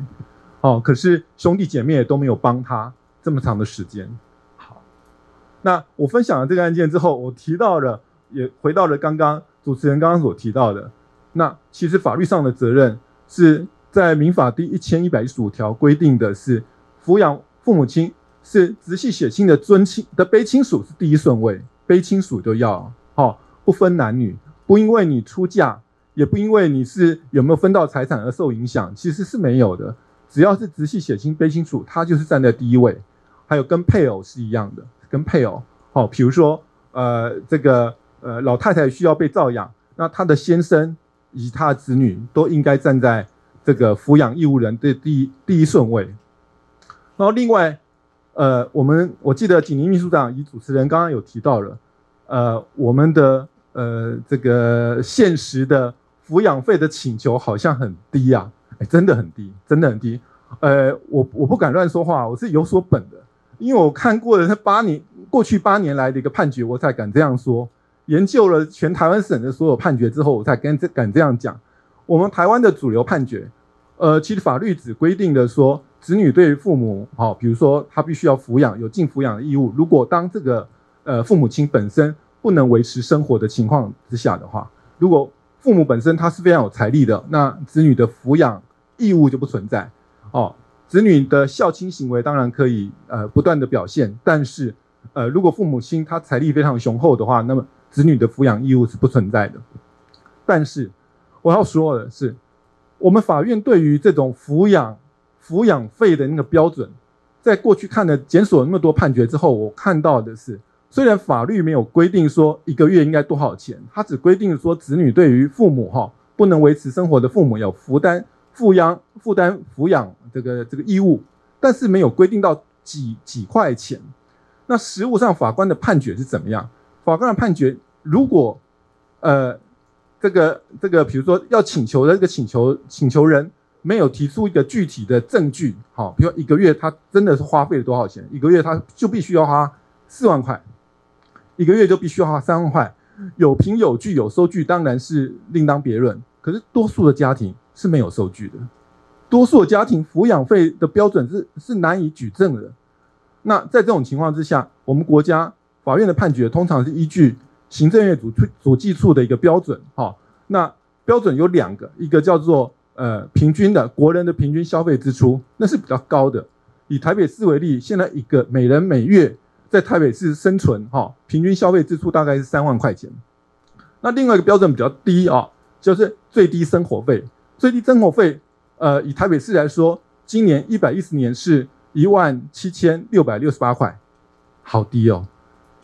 哦，可是兄弟姐妹也都没有帮她这么长的时间。好，那我分享了这个案件之后，我提到了，也回到了刚刚主持人刚刚所提到的。那其实法律上的责任是在民法第一千一百一十五条规定的是。抚养父母亲是直系血亲的尊亲的卑亲属是第一顺位，卑亲属就要好、哦，不分男女，不因为你出嫁，也不因为你是有没有分到财产而受影响，其实是没有的。只要是直系血亲背清楚，他就是站在第一位。还有跟配偶是一样的，跟配偶好，比如说呃这个呃老太太需要被照养，那他的先生以及他的子女都应该站在这个抚养义务人的第一第一顺位。然后另外，呃，我们我记得景宁秘书长与主持人刚刚有提到了，呃，我们的呃这个现实的抚养费的请求好像很低啊，哎，真的很低，真的很低。呃，我我不敢乱说话，我是有所本的，因为我看过了他八年过去八年来的一个判决，我才敢这样说。研究了全台湾省的所有判决之后，我才敢这敢这样讲。我们台湾的主流判决，呃，其实法律只规定的说。子女对于父母，好，比如说他必须要抚养，有尽抚养的义务。如果当这个呃父母亲本身不能维持生活的情况之下的话，如果父母本身他是非常有财力的，那子女的抚养义务就不存在。哦，子女的孝亲行为当然可以呃不断的表现，但是呃如果父母亲他财力非常雄厚的话，那么子女的抚养义务是不存在的。但是我要说的是，我们法院对于这种抚养。抚养费的那个标准，在过去看了检索那么多判决之后，我看到的是，虽然法律没有规定说一个月应该多少钱，它只规定说子女对于父母哈不能维持生活的父母有负担抚养负担抚养这个这个义务，但是没有规定到几几块钱。那实务上法官的判决是怎么样？法官的判决如果呃这个这个比如说要请求的这个请求请求人。没有提出一个具体的证据，好，比如一个月他真的是花费了多少钱？一个月他就必须要花四万块，一个月就必须花三万块，有凭有据有收据，当然是另当别论。可是多数的家庭是没有收据的，多数的家庭抚养费的标准是是难以举证的。那在这种情况之下，我们国家法院的判决通常是依据行政院主主计处的一个标准，好，那标准有两个，一个叫做。呃，平均的国人的平均消费支出那是比较高的。以台北市为例，现在一个每人每月在台北市生存，哈，平均消费支出大概是三万块钱。那另外一个标准比较低啊，就是最低生活费。最低生活费，呃，以台北市来说，今年一百一十年是一万七千六百六十八块，好低哦。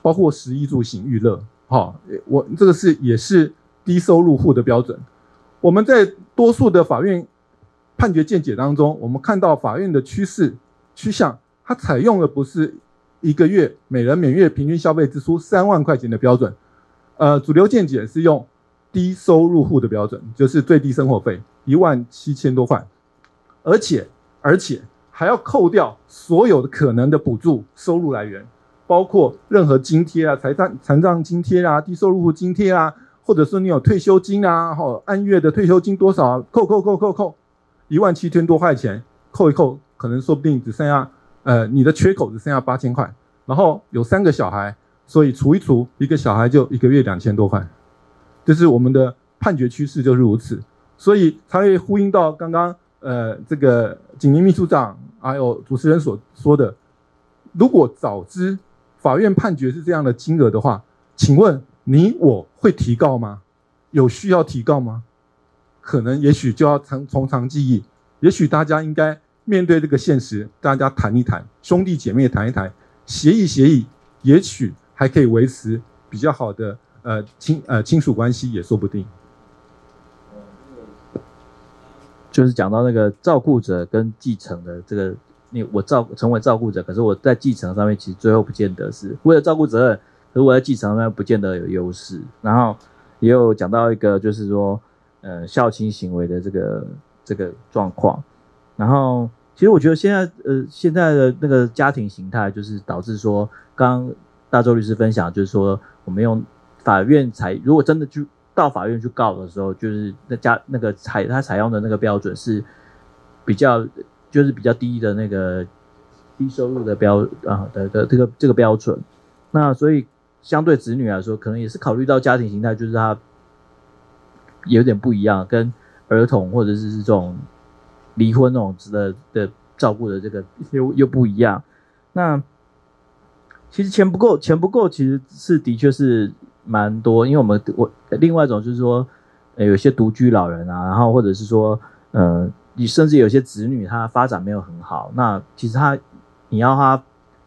包括食衣住行娱乐，好，我这个是也是低收入户的标准。我们在多数的法院判决见解当中，我们看到法院的趋势趋向，它采用的不是一个月每人每月平均消费支出三万块钱的标准，呃，主流见解是用低收入户的标准，就是最低生活费一万七千多块，而且而且还要扣掉所有的可能的补助收入来源，包括任何津贴啊，财产残障津贴啊，低收入户津贴啊。或者说你有退休金啊，哈，按月的退休金多少啊？扣扣扣扣扣，一万七千多块钱，扣一扣，可能说不定只剩下，呃，你的缺口只剩下八千块。然后有三个小孩，所以除一除，一个小孩就一个月两千多块。这是我们的判决趋势就是如此，所以才会呼应到刚刚呃这个景宁秘书长还有主持人所说的，如果早知法院判决是这样的金额的话，请问。你我会提告吗？有需要提告吗？可能也许就要从从长计议，也许大家应该面对这个现实，大家谈一谈，兄弟姐妹谈一谈，协议协议，也许还可以维持比较好的呃亲呃亲属关系也说不定。就是讲到那个照顾者跟继承的这个，你我照成为照顾者，可是我在继承上面其实最后不见得是为了照顾责任。如果在继承上面不见得有优势，然后也有讲到一个，就是说，呃，孝亲行为的这个这个状况。然后，其实我觉得现在，呃，现在的那个家庭形态，就是导致说，刚大周律师分享，就是说，我们用法院采，如果真的去到法院去告的时候，就是那家那个采他采用的那个标准是比较，就是比较低的那个低收入的标啊的的这个这个标准。那所以。相对子女来说，可能也是考虑到家庭形态，就是他有点不一样，跟儿童或者是这种离婚那种的的照顾的这个又又不一样。那其实钱不够，钱不够其实是的确是蛮多，因为我们我另外一种就是说，呃，有些独居老人啊，然后或者是说，呃，你甚至有些子女他发展没有很好，那其实他你要他。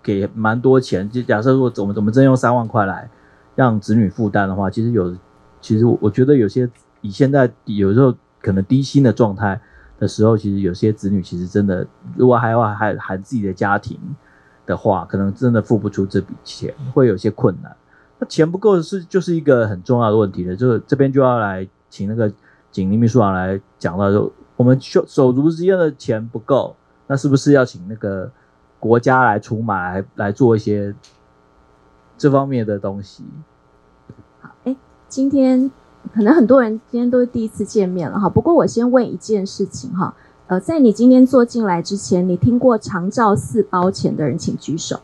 给蛮多钱，就假设说我们我们真用三万块来让子女负担的话，其实有，其实我我觉得有些以现在有时候可能低薪的状态的时候，其实有些子女其实真的，如果还要还含自己的家庭的话，可能真的付不出这笔钱，会有些困难。那钱不够是就是一个很重要的问题了，就是这边就要来请那个景宁秘书长来讲到，就我们手手足之间的钱不够，那是不是要请那个？国家来出马来来做一些这方面的东西。好，哎，今天可能很多人今天都是第一次见面了哈。不过我先问一件事情哈，呃，在你今天坐进来之前，你听过长照四包钱的人请举手。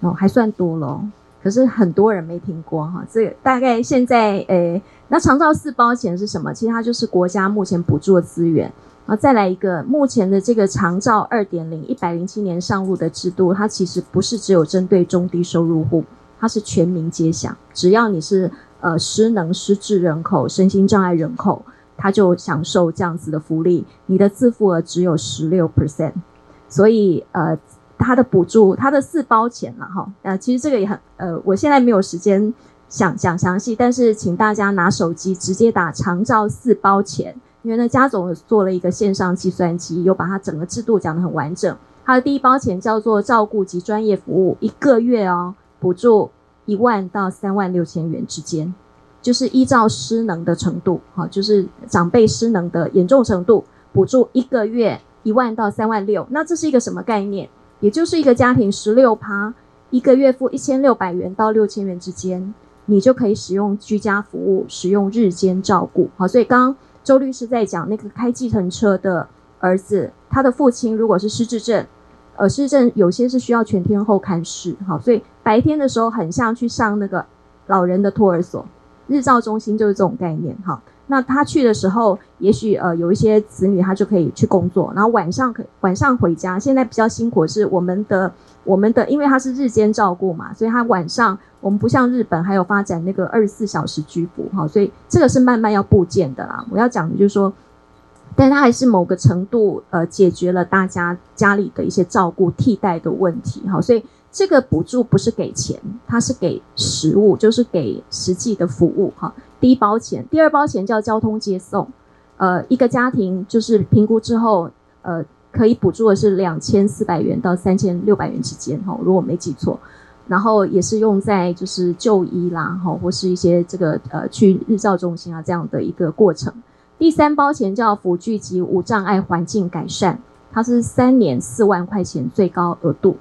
哦，还算多咯，可是很多人没听过哈。这个大概现在，诶，那长照四包钱是什么？其实它就是国家目前补助的资源。然后再来一个，目前的这个长照二点零，一百零七年上路的制度，它其实不是只有针对中低收入户，它是全民皆享，只要你是呃失能、失智人口、身心障碍人口，他就享受这样子的福利。你的自付额只有十六 percent，所以呃，他的补助，他的四包钱了哈。呃，其实这个也很呃，我现在没有时间想讲详细，但是请大家拿手机直接打长照四包钱。因为呢，家总做了一个线上计算机，有把它整个制度讲得很完整。它的第一包钱叫做照顾及专业服务，一个月哦，补助一万到三万六千元之间，就是依照失能的程度，哈，就是长辈失能的严重程度，补助一个月一万到三万六。那这是一个什么概念？也就是一个家庭十六趴，一个月付一千六百元到六千元之间，你就可以使用居家服务，使用日间照顾，好，所以刚刚。周律师在讲那个开计程车的儿子，他的父亲如果是失智症，呃，失智症有些是需要全天候看视，好，所以白天的时候很像去上那个老人的托儿所，日照中心就是这种概念，哈。那他去的时候，也许呃有一些子女他就可以去工作，然后晚上可晚上回家。现在比较辛苦是我们的我们的，因为他是日间照顾嘛，所以他晚上我们不像日本还有发展那个二十四小时居服哈，所以这个是慢慢要布建的啦。我要讲的就是说，但他还是某个程度呃解决了大家家里的一些照顾替代的问题，哈，所以这个补助不是给钱，它是给食物，就是给实际的服务，哈。第一包钱，第二包钱叫交通接送，呃，一个家庭就是评估之后，呃，可以补助的是两千四百元到三千六百元之间，哈，如果我没记错，然后也是用在就是就医啦，哈，或是一些这个呃去日照中心啊这样的一个过程。第三包钱叫辅具及无障碍环境改善，它是三年四万块钱最高额度。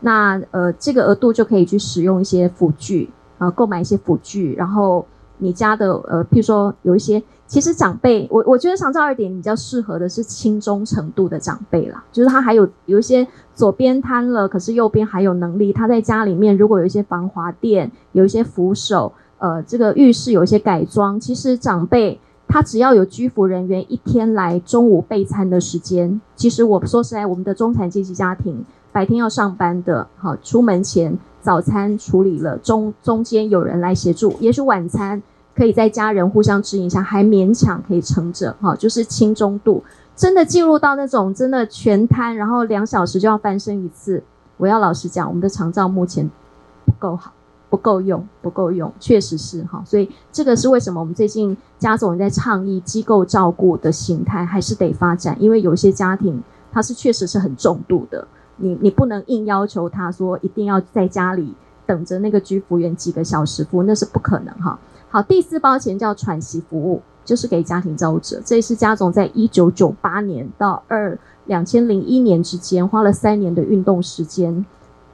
那呃这个额度就可以去使用一些辅具，呃购买一些辅具，然后你家的呃譬如说有一些，其实长辈我我觉得长照二点比较适合的是轻中程度的长辈啦，就是他还有有一些左边瘫了，可是右边还有能力，他在家里面如果有一些防滑垫，有一些扶手，呃这个浴室有一些改装，其实长辈。他只要有居服人员一天来中午备餐的时间，其实我说实在，我们的中产阶级家庭白天要上班的，好，出门前早餐处理了，中中间有人来协助，也许晚餐可以在家人互相指引下，还勉强可以撑着，哈，就是轻中度。真的进入到那种真的全瘫，然后两小时就要翻身一次，我要老实讲，我们的肠照目前不够好。不够用，不够用，确实是哈，所以这个是为什么我们最近家总在倡议机构照顾的形态还是得发展，因为有些家庭他是确实是很重度的，你你不能硬要求他说一定要在家里等着那个居服员几个小时服，那是不可能哈。好，第四包钱叫喘息服务，就是给家庭照顾者，这也是家总在一九九八年到二两千零一年之间花了三年的运动时间。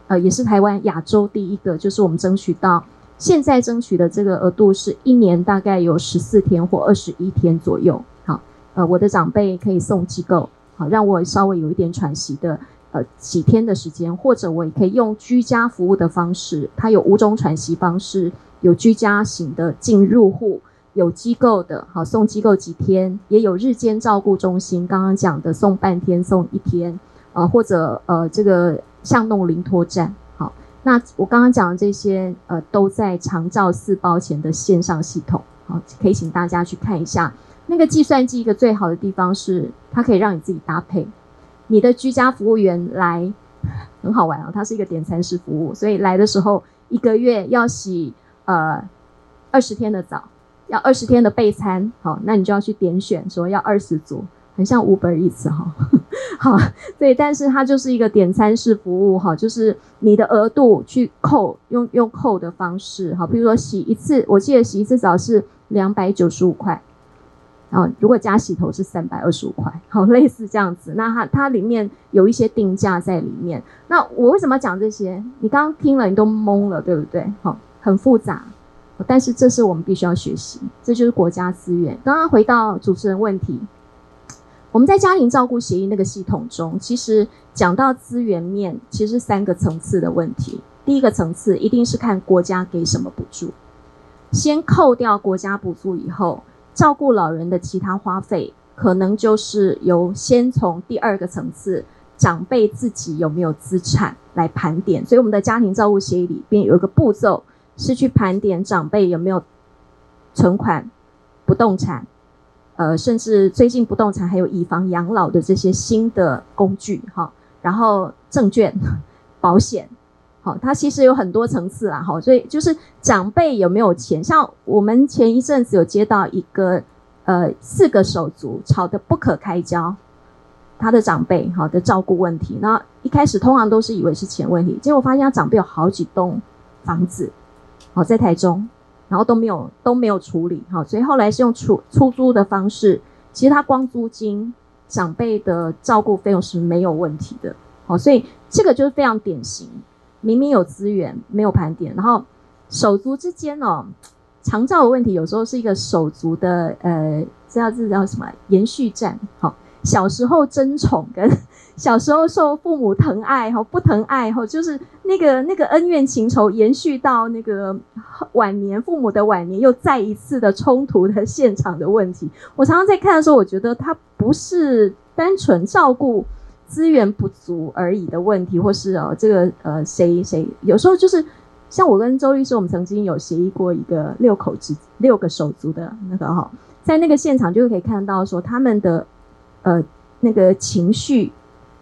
呃，也是台湾亚洲第一个，就是我们争取到现在争取的这个额度是一年大概有十四天或二十一天左右。好，呃，我的长辈可以送机构，好，让我稍微有一点喘息的，呃，几天的时间，或者我也可以用居家服务的方式，它有五种喘息方式，有居家型的进入户，有机构的，好，送机构几天，也有日间照顾中心，刚刚讲的送半天送一天，呃，或者呃这个。巷弄临托站，好，那我刚刚讲的这些，呃，都在长照四包前的线上系统，好，可以请大家去看一下。那个计算机一个最好的地方是，它可以让你自己搭配。你的居家服务员来，很好玩啊，它是一个点餐式服务，所以来的时候一个月要洗呃二十天的澡，要二十天的备餐，好，那你就要去点选说要二十组。很像 Uber Eats 哈，好，对，但是它就是一个点餐式服务哈，就是你的额度去扣，用用扣的方式哈，比如说洗一次，我记得洗一次澡是两百九十五块，然后如果加洗头是三百二十五块，好，类似这样子，那它它里面有一些定价在里面。那我为什么要讲这些？你刚刚听了你都懵了，对不对？好，很复杂，但是这是我们必须要学习，这就是国家资源。刚刚回到主持人问题。我们在家庭照顾协议那个系统中，其实讲到资源面，其实三个层次的问题。第一个层次一定是看国家给什么补助，先扣掉国家补助以后，照顾老人的其他花费，可能就是由先从第二个层次，长辈自己有没有资产来盘点。所以我们的家庭照顾协议里边有一个步骤，是去盘点长辈有没有存款、不动产。呃，甚至最近不动产还有以房养老的这些新的工具哈，然后证券、保险，好，它其实有很多层次啦好，所以就是长辈有没有钱？像我们前一阵子有接到一个呃四个手足吵得不可开交，他的长辈好的照顾问题，那一开始通常都是以为是钱问题，结果发现他长辈有好几栋房子，好在台中。然后都没有都没有处理好，所以后来是用出出租的方式。其实他光租金，长辈的照顾费用是没有问题的。好，所以这个就是非常典型，明明有资源没有盘点，然后手足之间哦，长照的问题有时候是一个手足的呃，这叫这叫什么延续战？好，小时候争宠跟。小时候受父母疼爱哈，不疼爱哈，就是那个那个恩怨情仇延续到那个晚年，父母的晚年又再一次的冲突的现场的问题。我常常在看的时候，我觉得他不是单纯照顾资源不足而已的问题，或是哦这个呃谁谁有时候就是像我跟周律师，我们曾经有协议过一个六口之六个手足的那个哈，在那个现场就可以看到说他们的呃那个情绪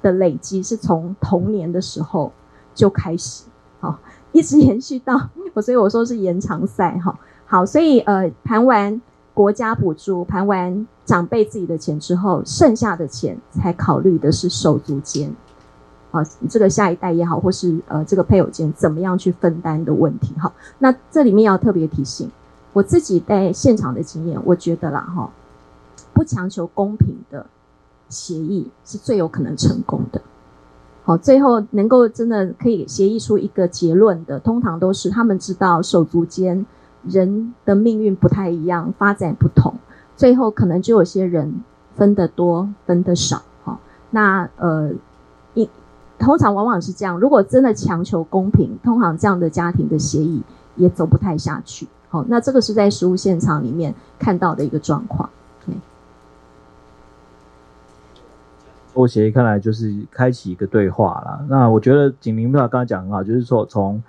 的累积是从童年的时候就开始，好，一直延续到 我，所以我说是延长赛哈。好，所以呃盘完国家补助，盘完长辈自己的钱之后，剩下的钱才考虑的是手足间。啊，这个下一代也好，或是呃，这个配偶间怎么样去分担的问题哈。那这里面要特别提醒，我自己在现场的经验，我觉得啦哈，不强求公平的协议是最有可能成功的。好，最后能够真的可以协议出一个结论的，通常都是他们知道手足间人的命运不太一样，发展不同，最后可能就有些人分得多，分得少。好，那呃一。通常往往是这样，如果真的强求公平，通常这样的家庭的协议也走不太下去。好，那这个是在实务现场里面看到的一个状况。我协议看来就是开启一个对话啦。那我觉得景明爸刚才讲很好，就是说从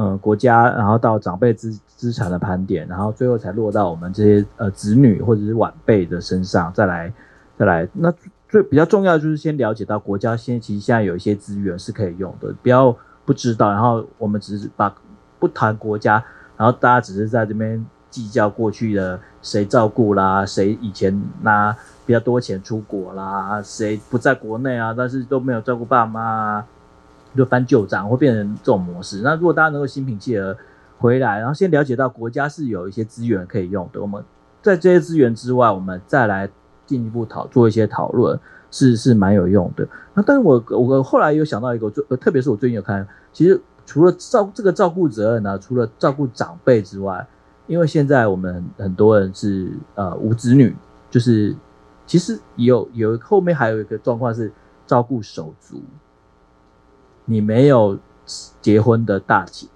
呃国家，然后到长辈资资产的盘点，然后最后才落到我们这些呃子女或者是晚辈的身上，再来再来那。最比较重要的就是先了解到国家现其实现在有一些资源是可以用的，不要不知道，然后我们只是把不谈国家，然后大家只是在这边计较过去的谁照顾啦，谁以前拿比较多钱出国啦，谁不在国内啊，但是都没有照顾爸妈啊，就翻旧账，会变成这种模式。那如果大家能够心平气和回来，然后先了解到国家是有一些资源可以用的，我们在这些资源之外，我们再来。进一步讨做一些讨论是是蛮有用的。那但是我我后来有想到一个，最特别是我最近有看，其实除了照这个照顾责任呢、除了照顾长辈之外，因为现在我们很多人是呃无子女，就是其实有有后面还有一个状况是照顾手足，你没有结婚的大姐，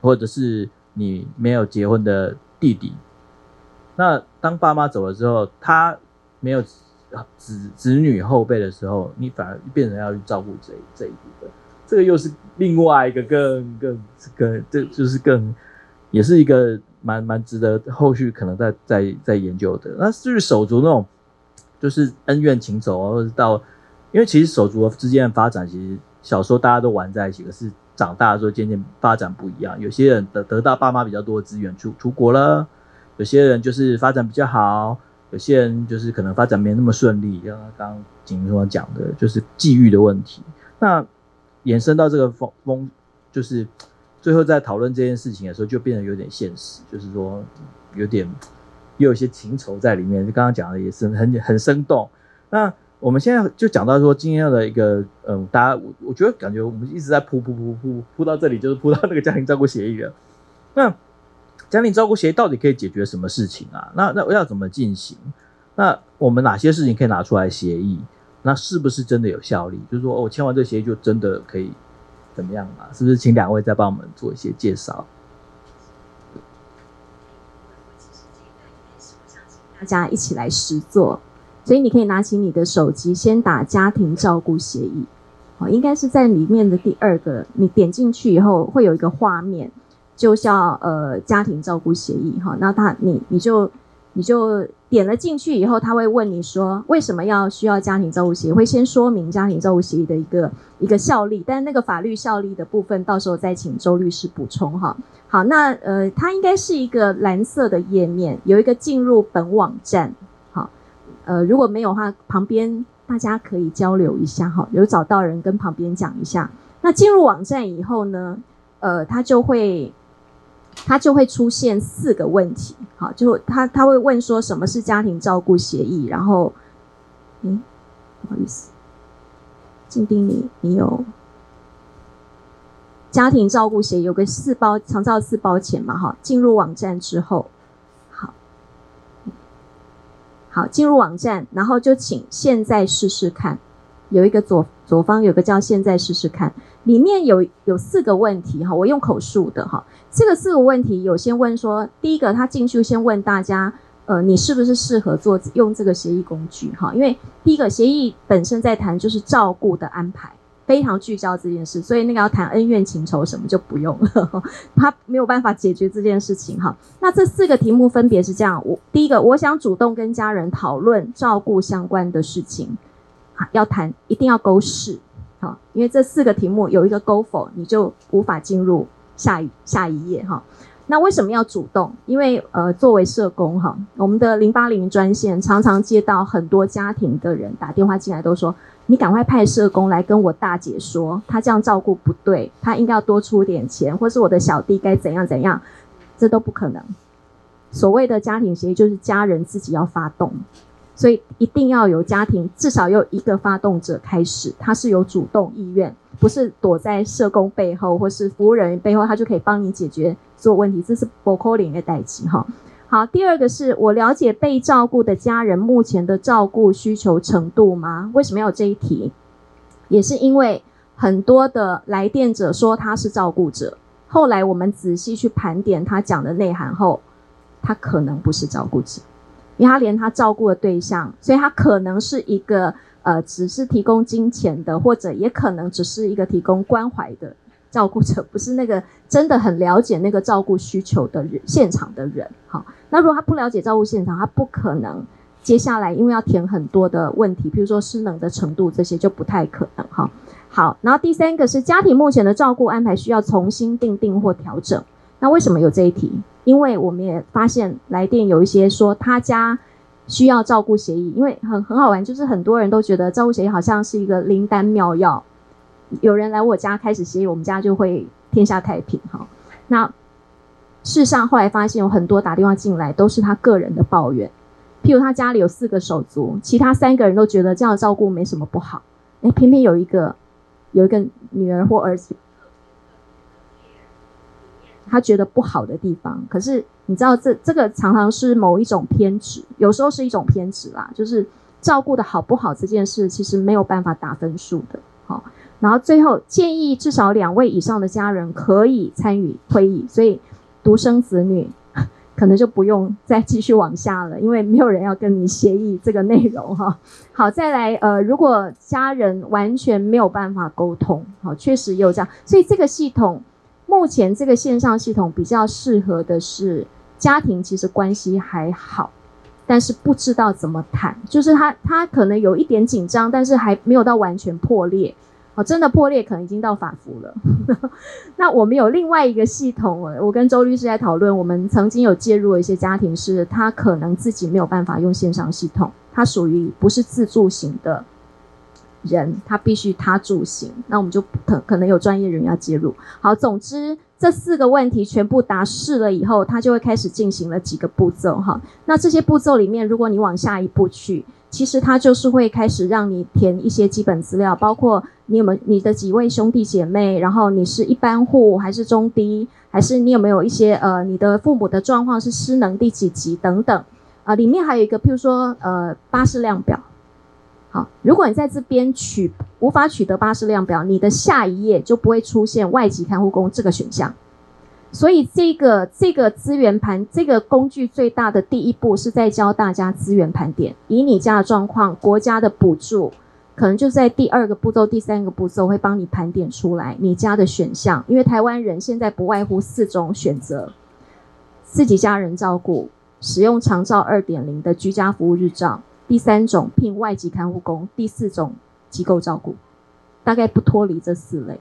或者是你没有结婚的弟弟，那当爸妈走了之后，他。没有子子女后辈的时候，你反而变成要去照顾这这一部分，这个又是另外一个更更更这就是更也是一个蛮蛮值得后续可能在在在研究的。那至于手足那种就是恩怨情仇啊，或者到因为其实手足之间的发展，其实小时候大家都玩在一起，可是长大的时候渐渐发展不一样。有些人得得到爸妈比较多的资源出出国了，有些人就是发展比较好。有些人就是可能发展没那么顺利，像刚刚景明所讲的，就是际遇的问题。那延伸到这个风风，就是最后在讨论这件事情的时候，就变得有点现实，就是说有点又有一些情仇在里面。就刚刚讲的也是很很生动。那我们现在就讲到说今天的一个，嗯，大家我我觉得感觉我们一直在铺铺铺铺铺到这里，就是铺到那个家庭照顾协议了。那家庭照顾协议到底可以解决什么事情啊？那那要怎么进行？那我们哪些事情可以拿出来协议？那是不是真的有效力？就是说，我签完这协议就真的可以怎么样嘛？是不是？请两位再帮我们做一些介绍。大家一起来实作，所以你可以拿起你的手机，先打家庭照顾协议。好，应该是在里面的第二个，你点进去以后会有一个画面。就叫呃家庭照顾协议哈，那他你你就你就点了进去以后，他会问你说为什么要需要家庭照顾协议，会先说明家庭照顾协议的一个一个效力，但那个法律效力的部分，到时候再请周律师补充哈。好，那呃它应该是一个蓝色的页面，有一个进入本网站，呃如果没有的话，旁边大家可以交流一下哈，有找到人跟旁边讲一下。那进入网站以后呢，呃他就会。他就会出现四个问题，好，就他他会问说什么是家庭照顾协议，然后，嗯，不好意思，静丁你你有家庭照顾协议，有个四包长照四包钱嘛，哈，进入网站之后，好，进入网站，然后就请现在试试看，有一个左左方有个叫现在试试看，里面有有四个问题哈，我用口述的哈。这个四个问题，有先问说，第一个他进去先问大家，呃，你是不是适合做用这个协议工具？哈，因为第一个协议本身在谈就是照顾的安排，非常聚焦这件事，所以那个要谈恩怨情仇什么就不用了，他没有办法解决这件事情哈。那这四个题目分别是这样：我第一个，我想主动跟家人讨论照顾相关的事情，要谈一定要勾是，好，因为这四个题目有一个勾否，你就无法进入下一下一页哈。那为什么要主动？因为呃，作为社工哈，我们的零八零专线常常接到很多家庭的人打电话进来，都说。你赶快派社工来跟我大姐说，她这样照顾不对，她应该要多出点钱，或是我的小弟该怎样怎样，这都不可能。所谓的家庭协议就是家人自己要发动，所以一定要有家庭至少有一个发动者开始，他是有主动意愿，不是躲在社工背后或是服务人员背后，他就可以帮你解决所有问题，这是 Bocoling 的代际哈。好，第二个是我了解被照顾的家人目前的照顾需求程度吗？为什么要有这一题？也是因为很多的来电者说他是照顾者，后来我们仔细去盘点他讲的内涵后，他可能不是照顾者，因为他连他照顾的对象，所以他可能是一个呃，只是提供金钱的，或者也可能只是一个提供关怀的。照顾者不是那个真的很了解那个照顾需求的人，现场的人。好，那如果他不了解照顾现场，他不可能接下来因为要填很多的问题，比如说失能的程度这些就不太可能。哈，好，然后第三个是家庭目前的照顾安排需要重新订定或调整。那为什么有这一题？因为我们也发现来电有一些说他家需要照顾协议，因为很很好玩，就是很多人都觉得照顾协议好像是一个灵丹妙药。有人来我家开始协议，我们家就会天下太平哈。那事实上后来发现有很多打电话进来都是他个人的抱怨，譬如他家里有四个手足，其他三个人都觉得这样照顾没什么不好，哎，偏偏有一个有一个女儿或儿子，他觉得不好的地方。可是你知道这这个常常是某一种偏执，有时候是一种偏执啦，就是照顾的好不好这件事其实没有办法打分数的，好。然后最后建议至少两位以上的家人可以参与会议，所以独生子女 可能就不用再继续往下了，因为没有人要跟你协议这个内容哈。好，再来呃，如果家人完全没有办法沟通，好，确实也有这样，所以这个系统目前这个线上系统比较适合的是家庭其实关系还好，但是不知道怎么谈，就是他他可能有一点紧张，但是还没有到完全破裂。哦，真的破裂可能已经到法服了。那我们有另外一个系统，我跟周律师在讨论，我们曾经有介入一些家庭，是他可能自己没有办法用线上系统，他属于不是自助型的人，他必须他助型，那我们就可可能有专业人员要介入。好，总之这四个问题全部答是了以后，他就会开始进行了几个步骤哈。那这些步骤里面，如果你往下一步去。其实他就是会开始让你填一些基本资料，包括你有没有你的几位兄弟姐妹，然后你是一般户还是中低，还是你有没有一些呃你的父母的状况是失能第几级等等，啊、里面还有一个譬如说呃巴士量表，好，如果你在这边取无法取得巴士量表，你的下一页就不会出现外籍看护工这个选项。所以这个这个资源盘这个工具最大的第一步是在教大家资源盘点，以你家的状况，国家的补助可能就在第二个步骤、第三个步骤会帮你盘点出来你家的选项。因为台湾人现在不外乎四种选择：自己家人照顾、使用长照二点零的居家服务日照，第三种聘外籍看护工，第四种机构照顾，大概不脱离这四类。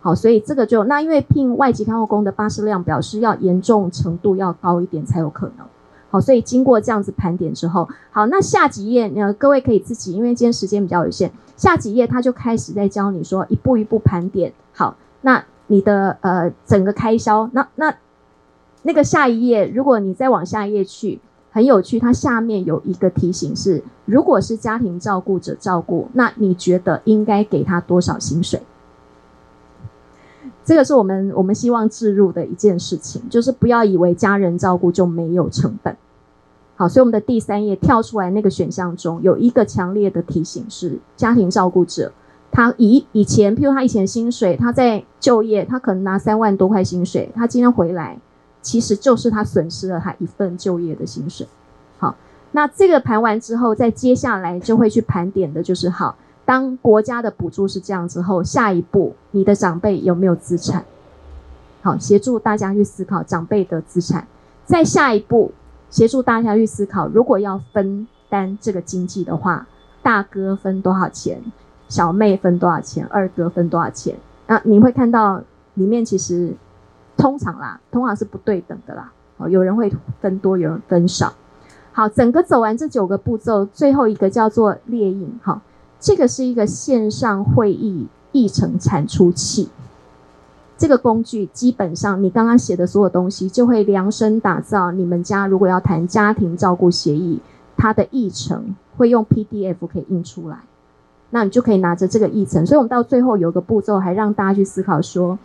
好，所以这个就那因为聘外籍看护工的巴士量表示要严重程度要高一点才有可能。好，所以经过这样子盘点之后，好，那下几页呃，各位可以自己，因为今天时间比较有限，下几页他就开始在教你说一步一步盘点。好，那你的呃整个开销，那那那个下一页，如果你再往下一页去，很有趣，它下面有一个提醒是，如果是家庭照顾者照顾，那你觉得应该给他多少薪水？这个是我们我们希望置入的一件事情，就是不要以为家人照顾就没有成本。好，所以我们的第三页跳出来那个选项中有一个强烈的提醒是：家庭照顾者，他以以前，譬如他以前薪水，他在就业，他可能拿三万多块薪水，他今天回来，其实就是他损失了他一份就业的薪水。好，那这个盘完之后，在接下来就会去盘点的就是好。当国家的补助是这样之后，下一步你的长辈有没有资产？好，协助大家去思考长辈的资产。再下一步，协助大家去思考，如果要分担这个经济的话，大哥分多少钱，小妹分多少钱，二哥分多少钱？那你会看到里面其实通常啦，通常是不对等的啦。哦，有人会分多，有人分少。好，整个走完这九个步骤，最后一个叫做列印。哈，这个是一个线上会议议程产出器。这个工具基本上，你刚刚写的所有东西就会量身打造你们家如果要谈家庭照顾协议，它的议程会用 PDF 可以印出来，那你就可以拿着这个议程。所以我们到最后有个步骤，还让大家去思考说，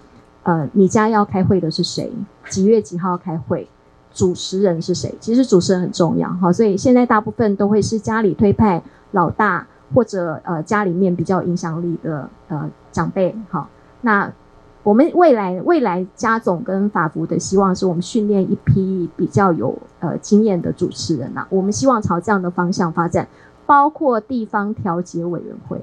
呃，你家要开会的是谁？几月几号开会？主持人是谁？其实主持人很重要哈，所以现在大部分都会是家里推派老大或者呃家里面比较影响力的呃长辈好，那。我们未来未来家总跟法服的希望是我们训练一批比较有呃经验的主持人呐、我们希望朝这样的方向发展，包括地方调解委员会。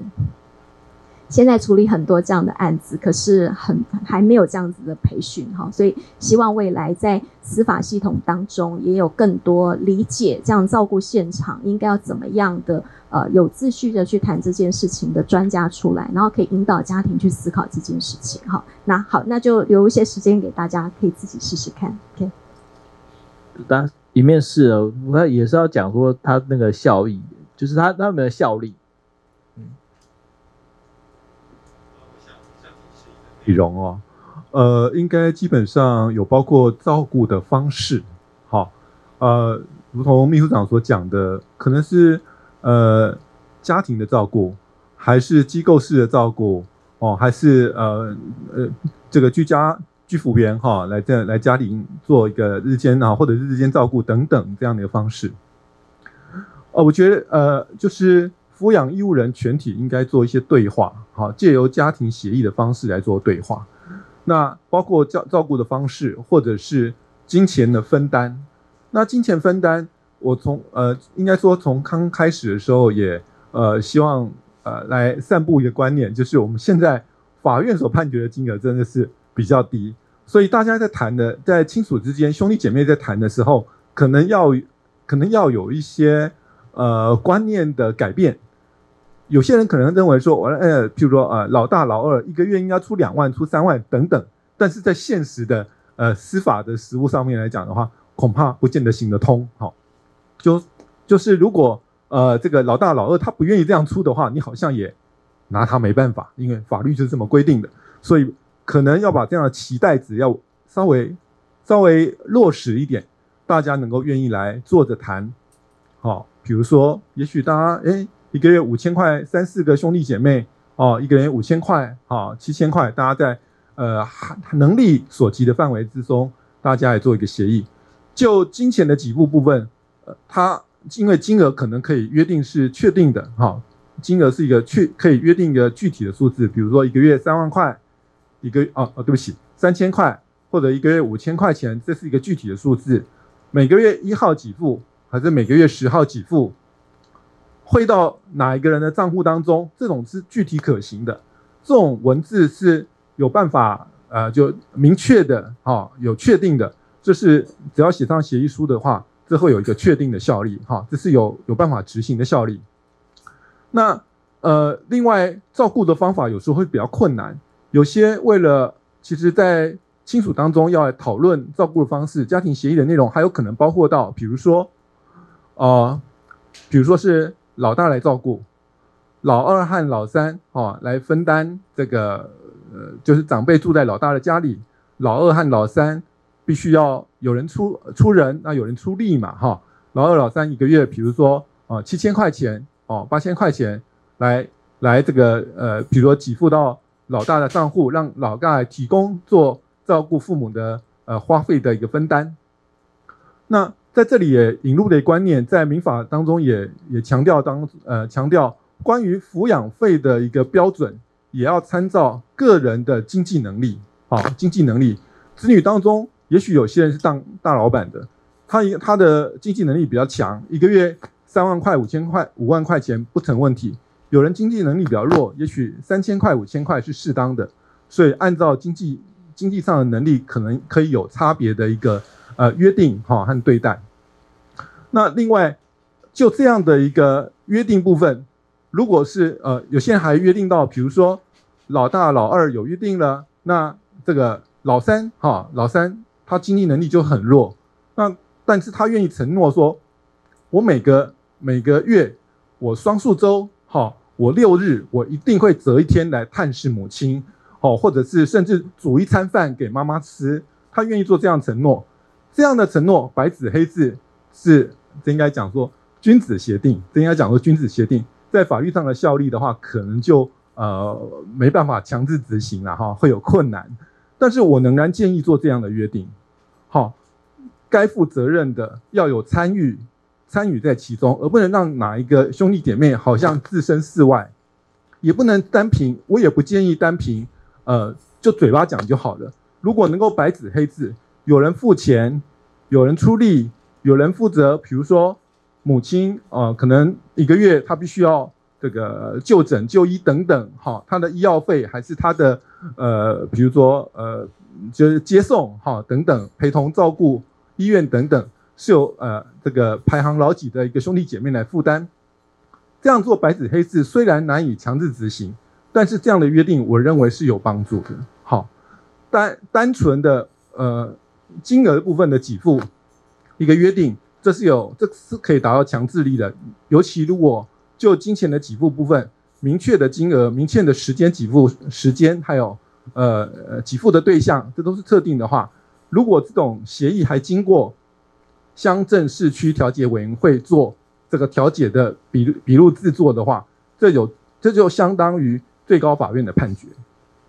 现在处理很多这样的案子，可是很还没有这样子的培训哈，所以希望未来在司法系统当中也有更多理解这样照顾现场应该要怎么样的呃有秩序的去谈这件事情的专家出来，然后可以引导家庭去思考这件事情哈。那好，那就留一些时间给大家，可以自己试试看。OK，当一面试了，我也是要讲说他那个效益，就是他他们的效力。内容哦，呃，应该基本上有包括照顾的方式，好，呃，如同秘书长所讲的，可能是呃家庭的照顾，还是机构式的照顾，哦，还是呃呃这个居家居服员哈、来这来家里做一个日间啊，或者是日间照顾等等这样的一个方式，哦，我觉得呃就是。抚养义务人全体应该做一些对话，好，借由家庭协议的方式来做对话。那包括照照顾的方式，或者是金钱的分担。那金钱分担，我从呃，应该说从刚开始的时候也呃，希望呃来散布一个观念，就是我们现在法院所判决的金额真的是比较低，所以大家在谈的，在亲属之间兄弟姐妹在谈的时候，可能要可能要有一些呃观念的改变。有些人可能认为说，我呃，譬如说呃，老大老二一个月应该出两万、出三万等等，但是在现实的呃司法的实务上面来讲的话，恐怕不见得行得通。好、就就是如果呃这个老大老二他不愿意这样出的话，你好像也拿他没办法，因为法律就是这么规定的，所以可能要把这样的期待值要稍微稍微落实一点，大家能够愿意来坐着谈。好、比如说，也许大家诶一个月五千块，三四个兄弟姐妹哦，一个人五千块，哦，七千块，大家在呃能力所及的范围之中，大家来做一个协议。就金钱的给付部分，呃，它因为金额可能可以约定是确定的，哈、金额是一个确可以约定一个具体的数字，比如说一个月三万块，一个哦哦，对不起，三千块或者一个月五千块钱，这是一个具体的数字，每个月一号给付还是每个月十号给付？汇到哪一个人的账户当中？这种是具体可行的，这种文字是有办法呃，就明确的哈、有确定的，这是只要写上协议书的话，这会有一个确定的效力哈、这是有有办法执行的效力。那呃，另外照顾的方法有时候会比较困难，有些为了其实在亲属当中要讨论照顾的方式，家庭协议的内容还有可能包括到，比如说啊、呃，比如说是。老大来照顾，老二和老三哦来分担这个呃，就是长辈住在老大的家里，老二和老三必须要有人出出人，那有人出力嘛哈、老二老三一个月，比如说啊七千块钱哦八千块钱来来这个呃，比如说给付到老大的账户，让老大提供做照顾父母的呃花费的一个分担，那。在这里也引入的观念，在民法当中也也强调当呃强调关于抚养费的一个标准，也要参照个人的经济能力啊，经济能力。子女当中，也许有些人是当大老板的，他一他的经济能力比较强，一个月三万块、五千块、五万块钱不成问题。有人经济能力比较弱，也许三千块、五千块是适当的，所以按照经济经济上的能力，可能可以有差别的一个呃约定哈和对待。那另外就这样的一个约定部分，如果是呃有些人还约定到，比如说老大、老二有约定了，那这个老三哈老三他经济能力就很弱，那但是他愿意承诺说，我每个每个月我双数周哈。我六日我一定会择一天来探视母亲，哦，或者是甚至煮一餐饭给妈妈吃，他愿意做这样承诺，这样的承诺白纸黑字是这应该讲说君子协定，这应该讲说君子协定，在法律上的效力的话，可能就呃没办法强制执行了哈，会有困难，但是我仍然建议做这样的约定，好，该负责任的要有参与。参与在其中，而不能让哪一个兄弟姐妹好像置身事外，也不能单凭，我也不建议单凭，呃，就嘴巴讲就好了。如果能够白纸黑字，有人付钱，有人出力，有人负责，比如说母亲，呃，可能一个月他必须要这个就诊就医等等，哈，他的医药费还是他的，呃，比如说呃，就是接送，哈，等等，陪同照顾医院等等。是由呃这个排行老几的一个兄弟姐妹来负担，这样做白纸黑字虽然难以强制执行，但是这样的约定我认为是有帮助的。好，单单纯的呃金额部分的给付一个约定，这是有这是可以达到强制力的。尤其如果就金钱的给付部分，明确的金额、明确的时间给付时间，还有呃给付的对象，这都是特定的话，如果这种协议还经过。乡镇市区调解委员会做这个调解的笔笔录制作的话，这有这就相当于最高法院的判决，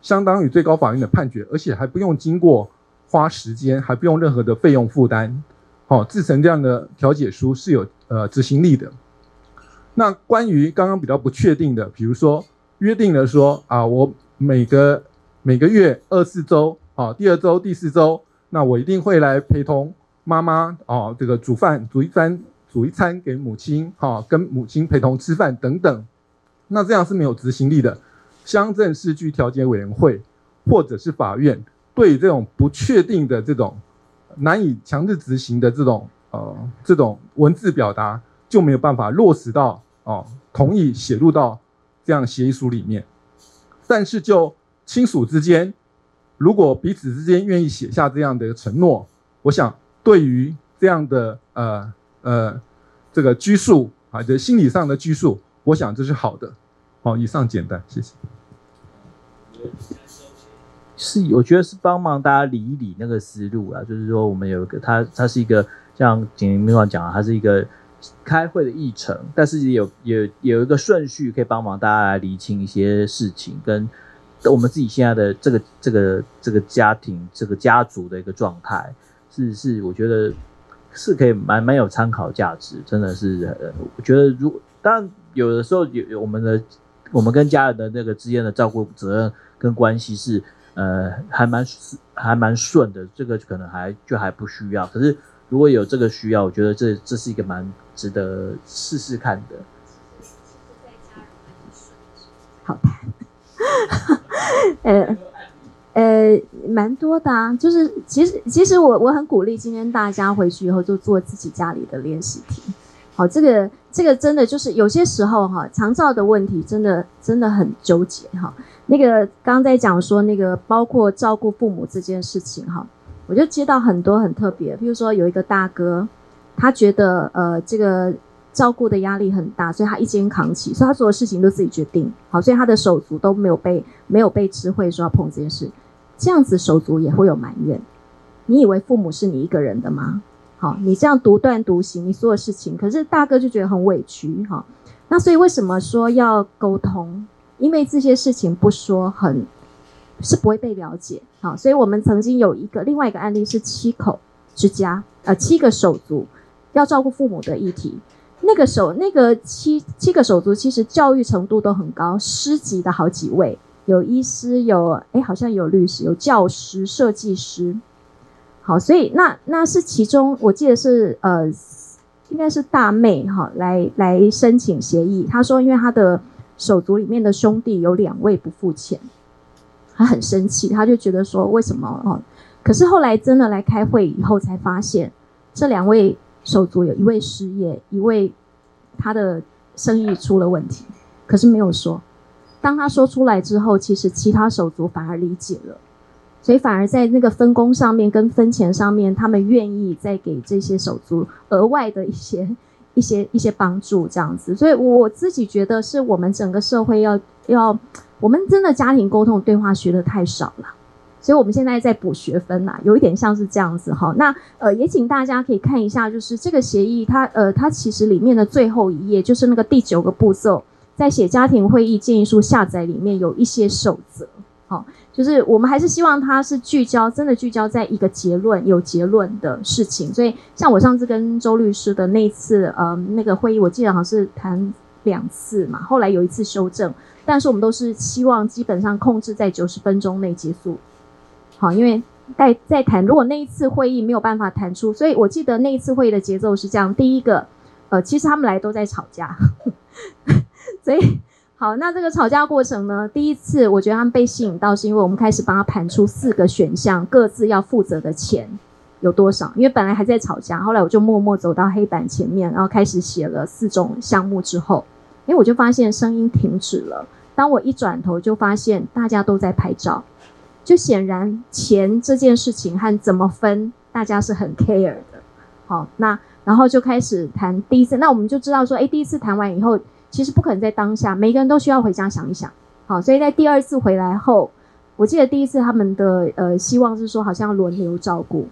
相当于最高法院的判决，而且还不用经过花时间，还不用任何的费用负担，好、哦，制成这样的调解书是有呃执行力的。那关于刚刚比较不确定的，比如说约定了说啊，我每个每个月二四周啊，第二周第四周，那我一定会来陪同。妈妈哦，这个煮饭煮一餐煮一餐给母亲，哈，跟母亲陪同吃饭等等，那这样是没有执行力的。乡镇市区调解委员会或者是法院对这种不确定的这种难以强制执行的这种呃这种文字表达就没有办法落实到哦同意写入到这样协议书里面。但是就亲属之间，如果彼此之间愿意写下这样的承诺，我想。对于这样的呃呃这个拘束啊，就心理上的拘束，我想这是好的。好，以上简单，谢谢。是，我觉得是帮忙大家理一理那个思路啊，就是说我们有一个，它它是一个像简明刚讲的，它是一个开会的议程，但是有有有一个顺序可以帮忙大家来厘清一些事情，跟我们自己现在的这个这个这个家庭这个家族的一个状态。是是，我觉得是可以蛮蛮有参考价值，真的是。呃，我觉得如当然有的时候有有我们的我们跟家人的那个之间的照顾责任跟关系是呃还蛮还蛮顺的，这个可能还就还不需要。可是如果有这个需要，我觉得这这是一个蛮值得试试看的。好的，呃。呃，蛮多的啊，就是其实其实我我很鼓励今天大家回去以后就做自己家里的练习题。好，这个这个真的就是有些时候哈，长照的问题真的真的很纠结哈。那个刚在讲说那个包括照顾父母这件事情哈，我就接到很多很特别，比如说有一个大哥，他觉得呃这个照顾的压力很大，所以他一肩扛起，所以他所有事情都自己决定。好，所以他的手足都没有被没有被知会说要碰这件事。这样子手足也会有埋怨，你以为父母是你一个人的吗？好，你这样独断独行，你所有事情，可是大哥就觉得很委屈哈。那所以为什么说要沟通？因为这些事情不说很是不会被了解。好，所以我们曾经有一个另外一个案例是七口之家，呃，七个手足要照顾父母的议题。那个手那个七七个手足其实教育程度都很高，师级的好几位。有医师，有哎，好像有律师，有教师、设计师。好，所以那那是其中，我记得是呃，应该是大妹哈，来来申请协议。她说，因为她的手足里面的兄弟有两位不付钱，他很生气，他就觉得说为什么哦？可是后来真的来开会以后才发现，这两位手足有一位失业，一位他的生意出了问题，可是没有说。当他说出来之后，其实其他手足反而理解了，所以反而在那个分工上面跟分钱上面，他们愿意再给这些手足额外的一些一些一些帮助，这样子。所以我自己觉得，是我们整个社会要要，我们真的家庭沟通对话学的太少了，所以我们现在在补学分呐，有一点像是这样子哈。那呃，也请大家可以看一下，就是这个协议它呃，它其实里面的最后一页就是那个第九个步骤。在写家庭会议建议书下载里面有一些守则，好，就是我们还是希望它是聚焦，真的聚焦在一个结论，有结论的事情。所以，像我上次跟周律师的那次，呃，那个会议，我记得好像是谈两次嘛，后来有一次修正，但是我们都是希望基本上控制在九十分钟内结束，好，因为在在谈，如果那一次会议没有办法谈出，所以我记得那一次会议的节奏是这样：第一个，呃，其实他们来都在吵架。所以，好，那这个吵架过程呢？第一次我觉得他们被吸引到，是因为我们开始帮他盘出四个选项，各自要负责的钱有多少。因为本来还在吵架，后来我就默默走到黑板前面，然后开始写了四种项目之后，诶，我就发现声音停止了。当我一转头，就发现大家都在拍照，就显然钱这件事情和怎么分，大家是很 care 的。好，那然后就开始谈第一次，那我们就知道说，诶，第一次谈完以后。其实不可能在当下，每个人都需要回家想一想。好，所以在第二次回来后，我记得第一次他们的呃希望是说好像轮流照顾，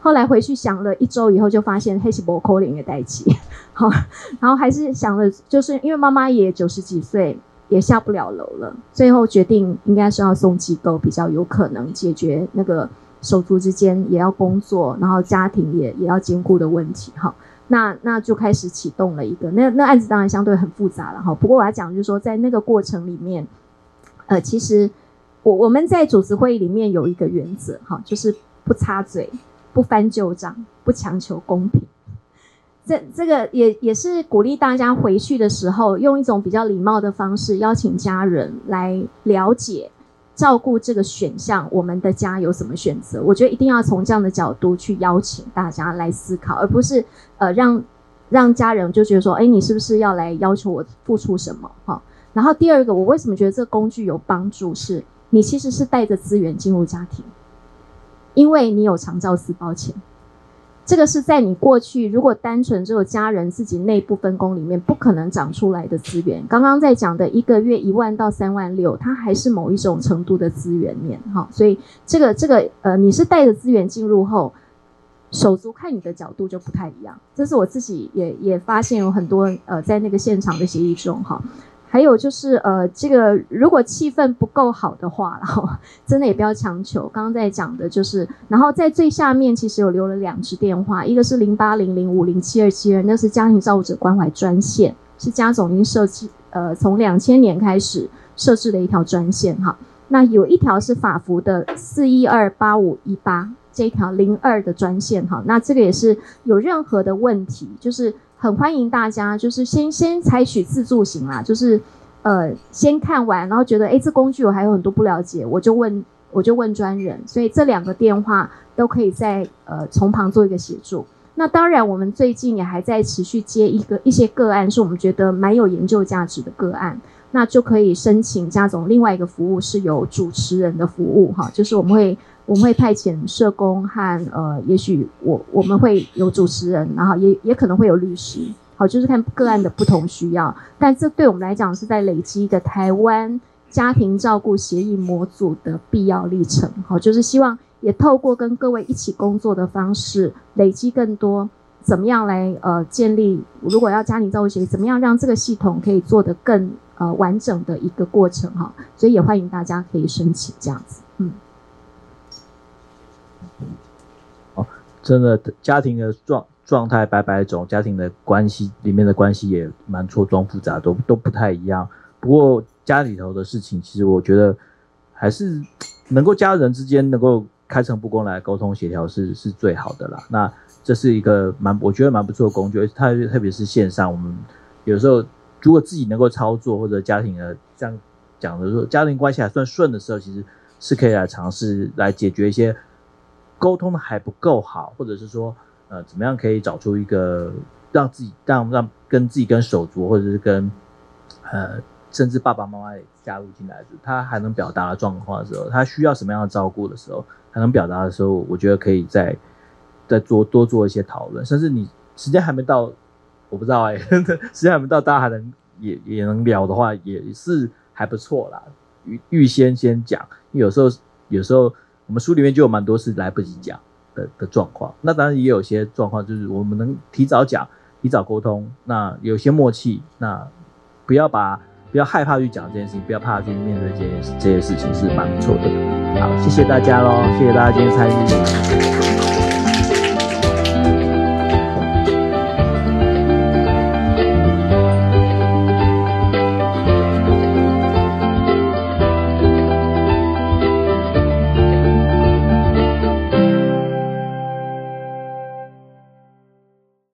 后来回去想了一周以后，就发现黑西伯扣林也带起，好，然后还是想了，就是因为妈妈也九十几岁，也下不了楼了，最后决定应该是要送机构比较有可能解决那个手足之间也要工作，然后家庭也也要兼顾的问题，哈。那那就开始启动了一个，那那案子当然相对很复杂了哈。不过我要讲就是说，在那个过程里面，呃，其实我我们在主持会议里面有一个原则哈，就是不插嘴、不翻旧账、不强求公平。这这个也也是鼓励大家回去的时候，用一种比较礼貌的方式邀请家人来了解。照顾这个选项，我们的家有什么选择？我觉得一定要从这样的角度去邀请大家来思考，而不是呃让让家人就觉得说，哎，你是不是要来要求我付出什么？哈。然后第二个，我为什么觉得这个工具有帮助？是你其实是带着资源进入家庭，因为你有长照私包钱。这个是在你过去如果单纯只有家人自己内部分工里面不可能长出来的资源。刚刚在讲的一个月一万到三万六，它还是某一种程度的资源面哈。所以这个这个呃，你是带着资源进入后，手足看你的角度就不太一样。这是我自己也也发现有很多呃在那个现场的协议中哈。还有就是，呃，这个如果气氛不够好的话，然后 真的也不要强求。刚刚在讲的就是，然后在最下面其实有留了两支电话，一个是零八零零五零七二七二，那是家庭照顾者关怀专线，是家总已经设计，呃，从两千年开始设置的一条专线哈。那有一条是法服的四一二八五一八这一条零二的专线哈。那这个也是有任何的问题，就是。很欢迎大家，就是先先采取自助型啦，就是呃先看完，然后觉得诶这工具我还有很多不了解，我就问我就问专人，所以这两个电话都可以在呃从旁做一个协助。那当然，我们最近也还在持续接一个一些个案，是我们觉得蛮有研究价值的个案，那就可以申请加总另外一个服务是有主持人的服务哈，就是我们会。我们会派遣社工和呃，也许我我们会有主持人，然后也也可能会有律师，好，就是看个案的不同需要。但这对我们来讲是在累积一个台湾家庭照顾协议模组的必要历程，好，就是希望也透过跟各位一起工作的方式，累积更多怎么样来呃建立，如果要家庭照顾协议，怎么样让这个系统可以做得更呃完整的一个过程哈，所以也欢迎大家可以申请这样子，嗯。真的，家庭的状状态百百种，家庭的关系里面的关系也蛮错综复杂，都都不太一样。不过家里头的事情，其实我觉得还是能够家人之间能够开诚布公来沟通协调是是最好的啦。那这是一个蛮我觉得蛮不错的工具，它特别是线上，我们有时候如果自己能够操作，或者家庭的这样讲的说，家庭关系还算顺的时候，其实是可以来尝试来解决一些沟通的还不够好，或者是说呃怎么样可以找出一个让自己让让跟自己跟手足，或者是跟呃甚至爸爸妈妈也加入进来的，他还能表达的状况的时候，他需要什么样的照顾的时候，还能表达的时候，我觉得可以再再做多做一些讨论，甚至你时间还没到。我不知道哎、时间还没到，大家还能也也能聊的话，也是还不错啦。预预先先讲，有时候有时候我们书里面就有蛮多是来不及讲的的状况。那当然也有些状况，就是我们能提早讲、提早沟通，那有些默契，那不要把不要害怕去讲这件事情，不要怕去面对这些这些事情，是蛮不错的。好，谢谢大家喽，谢谢大家今天参与。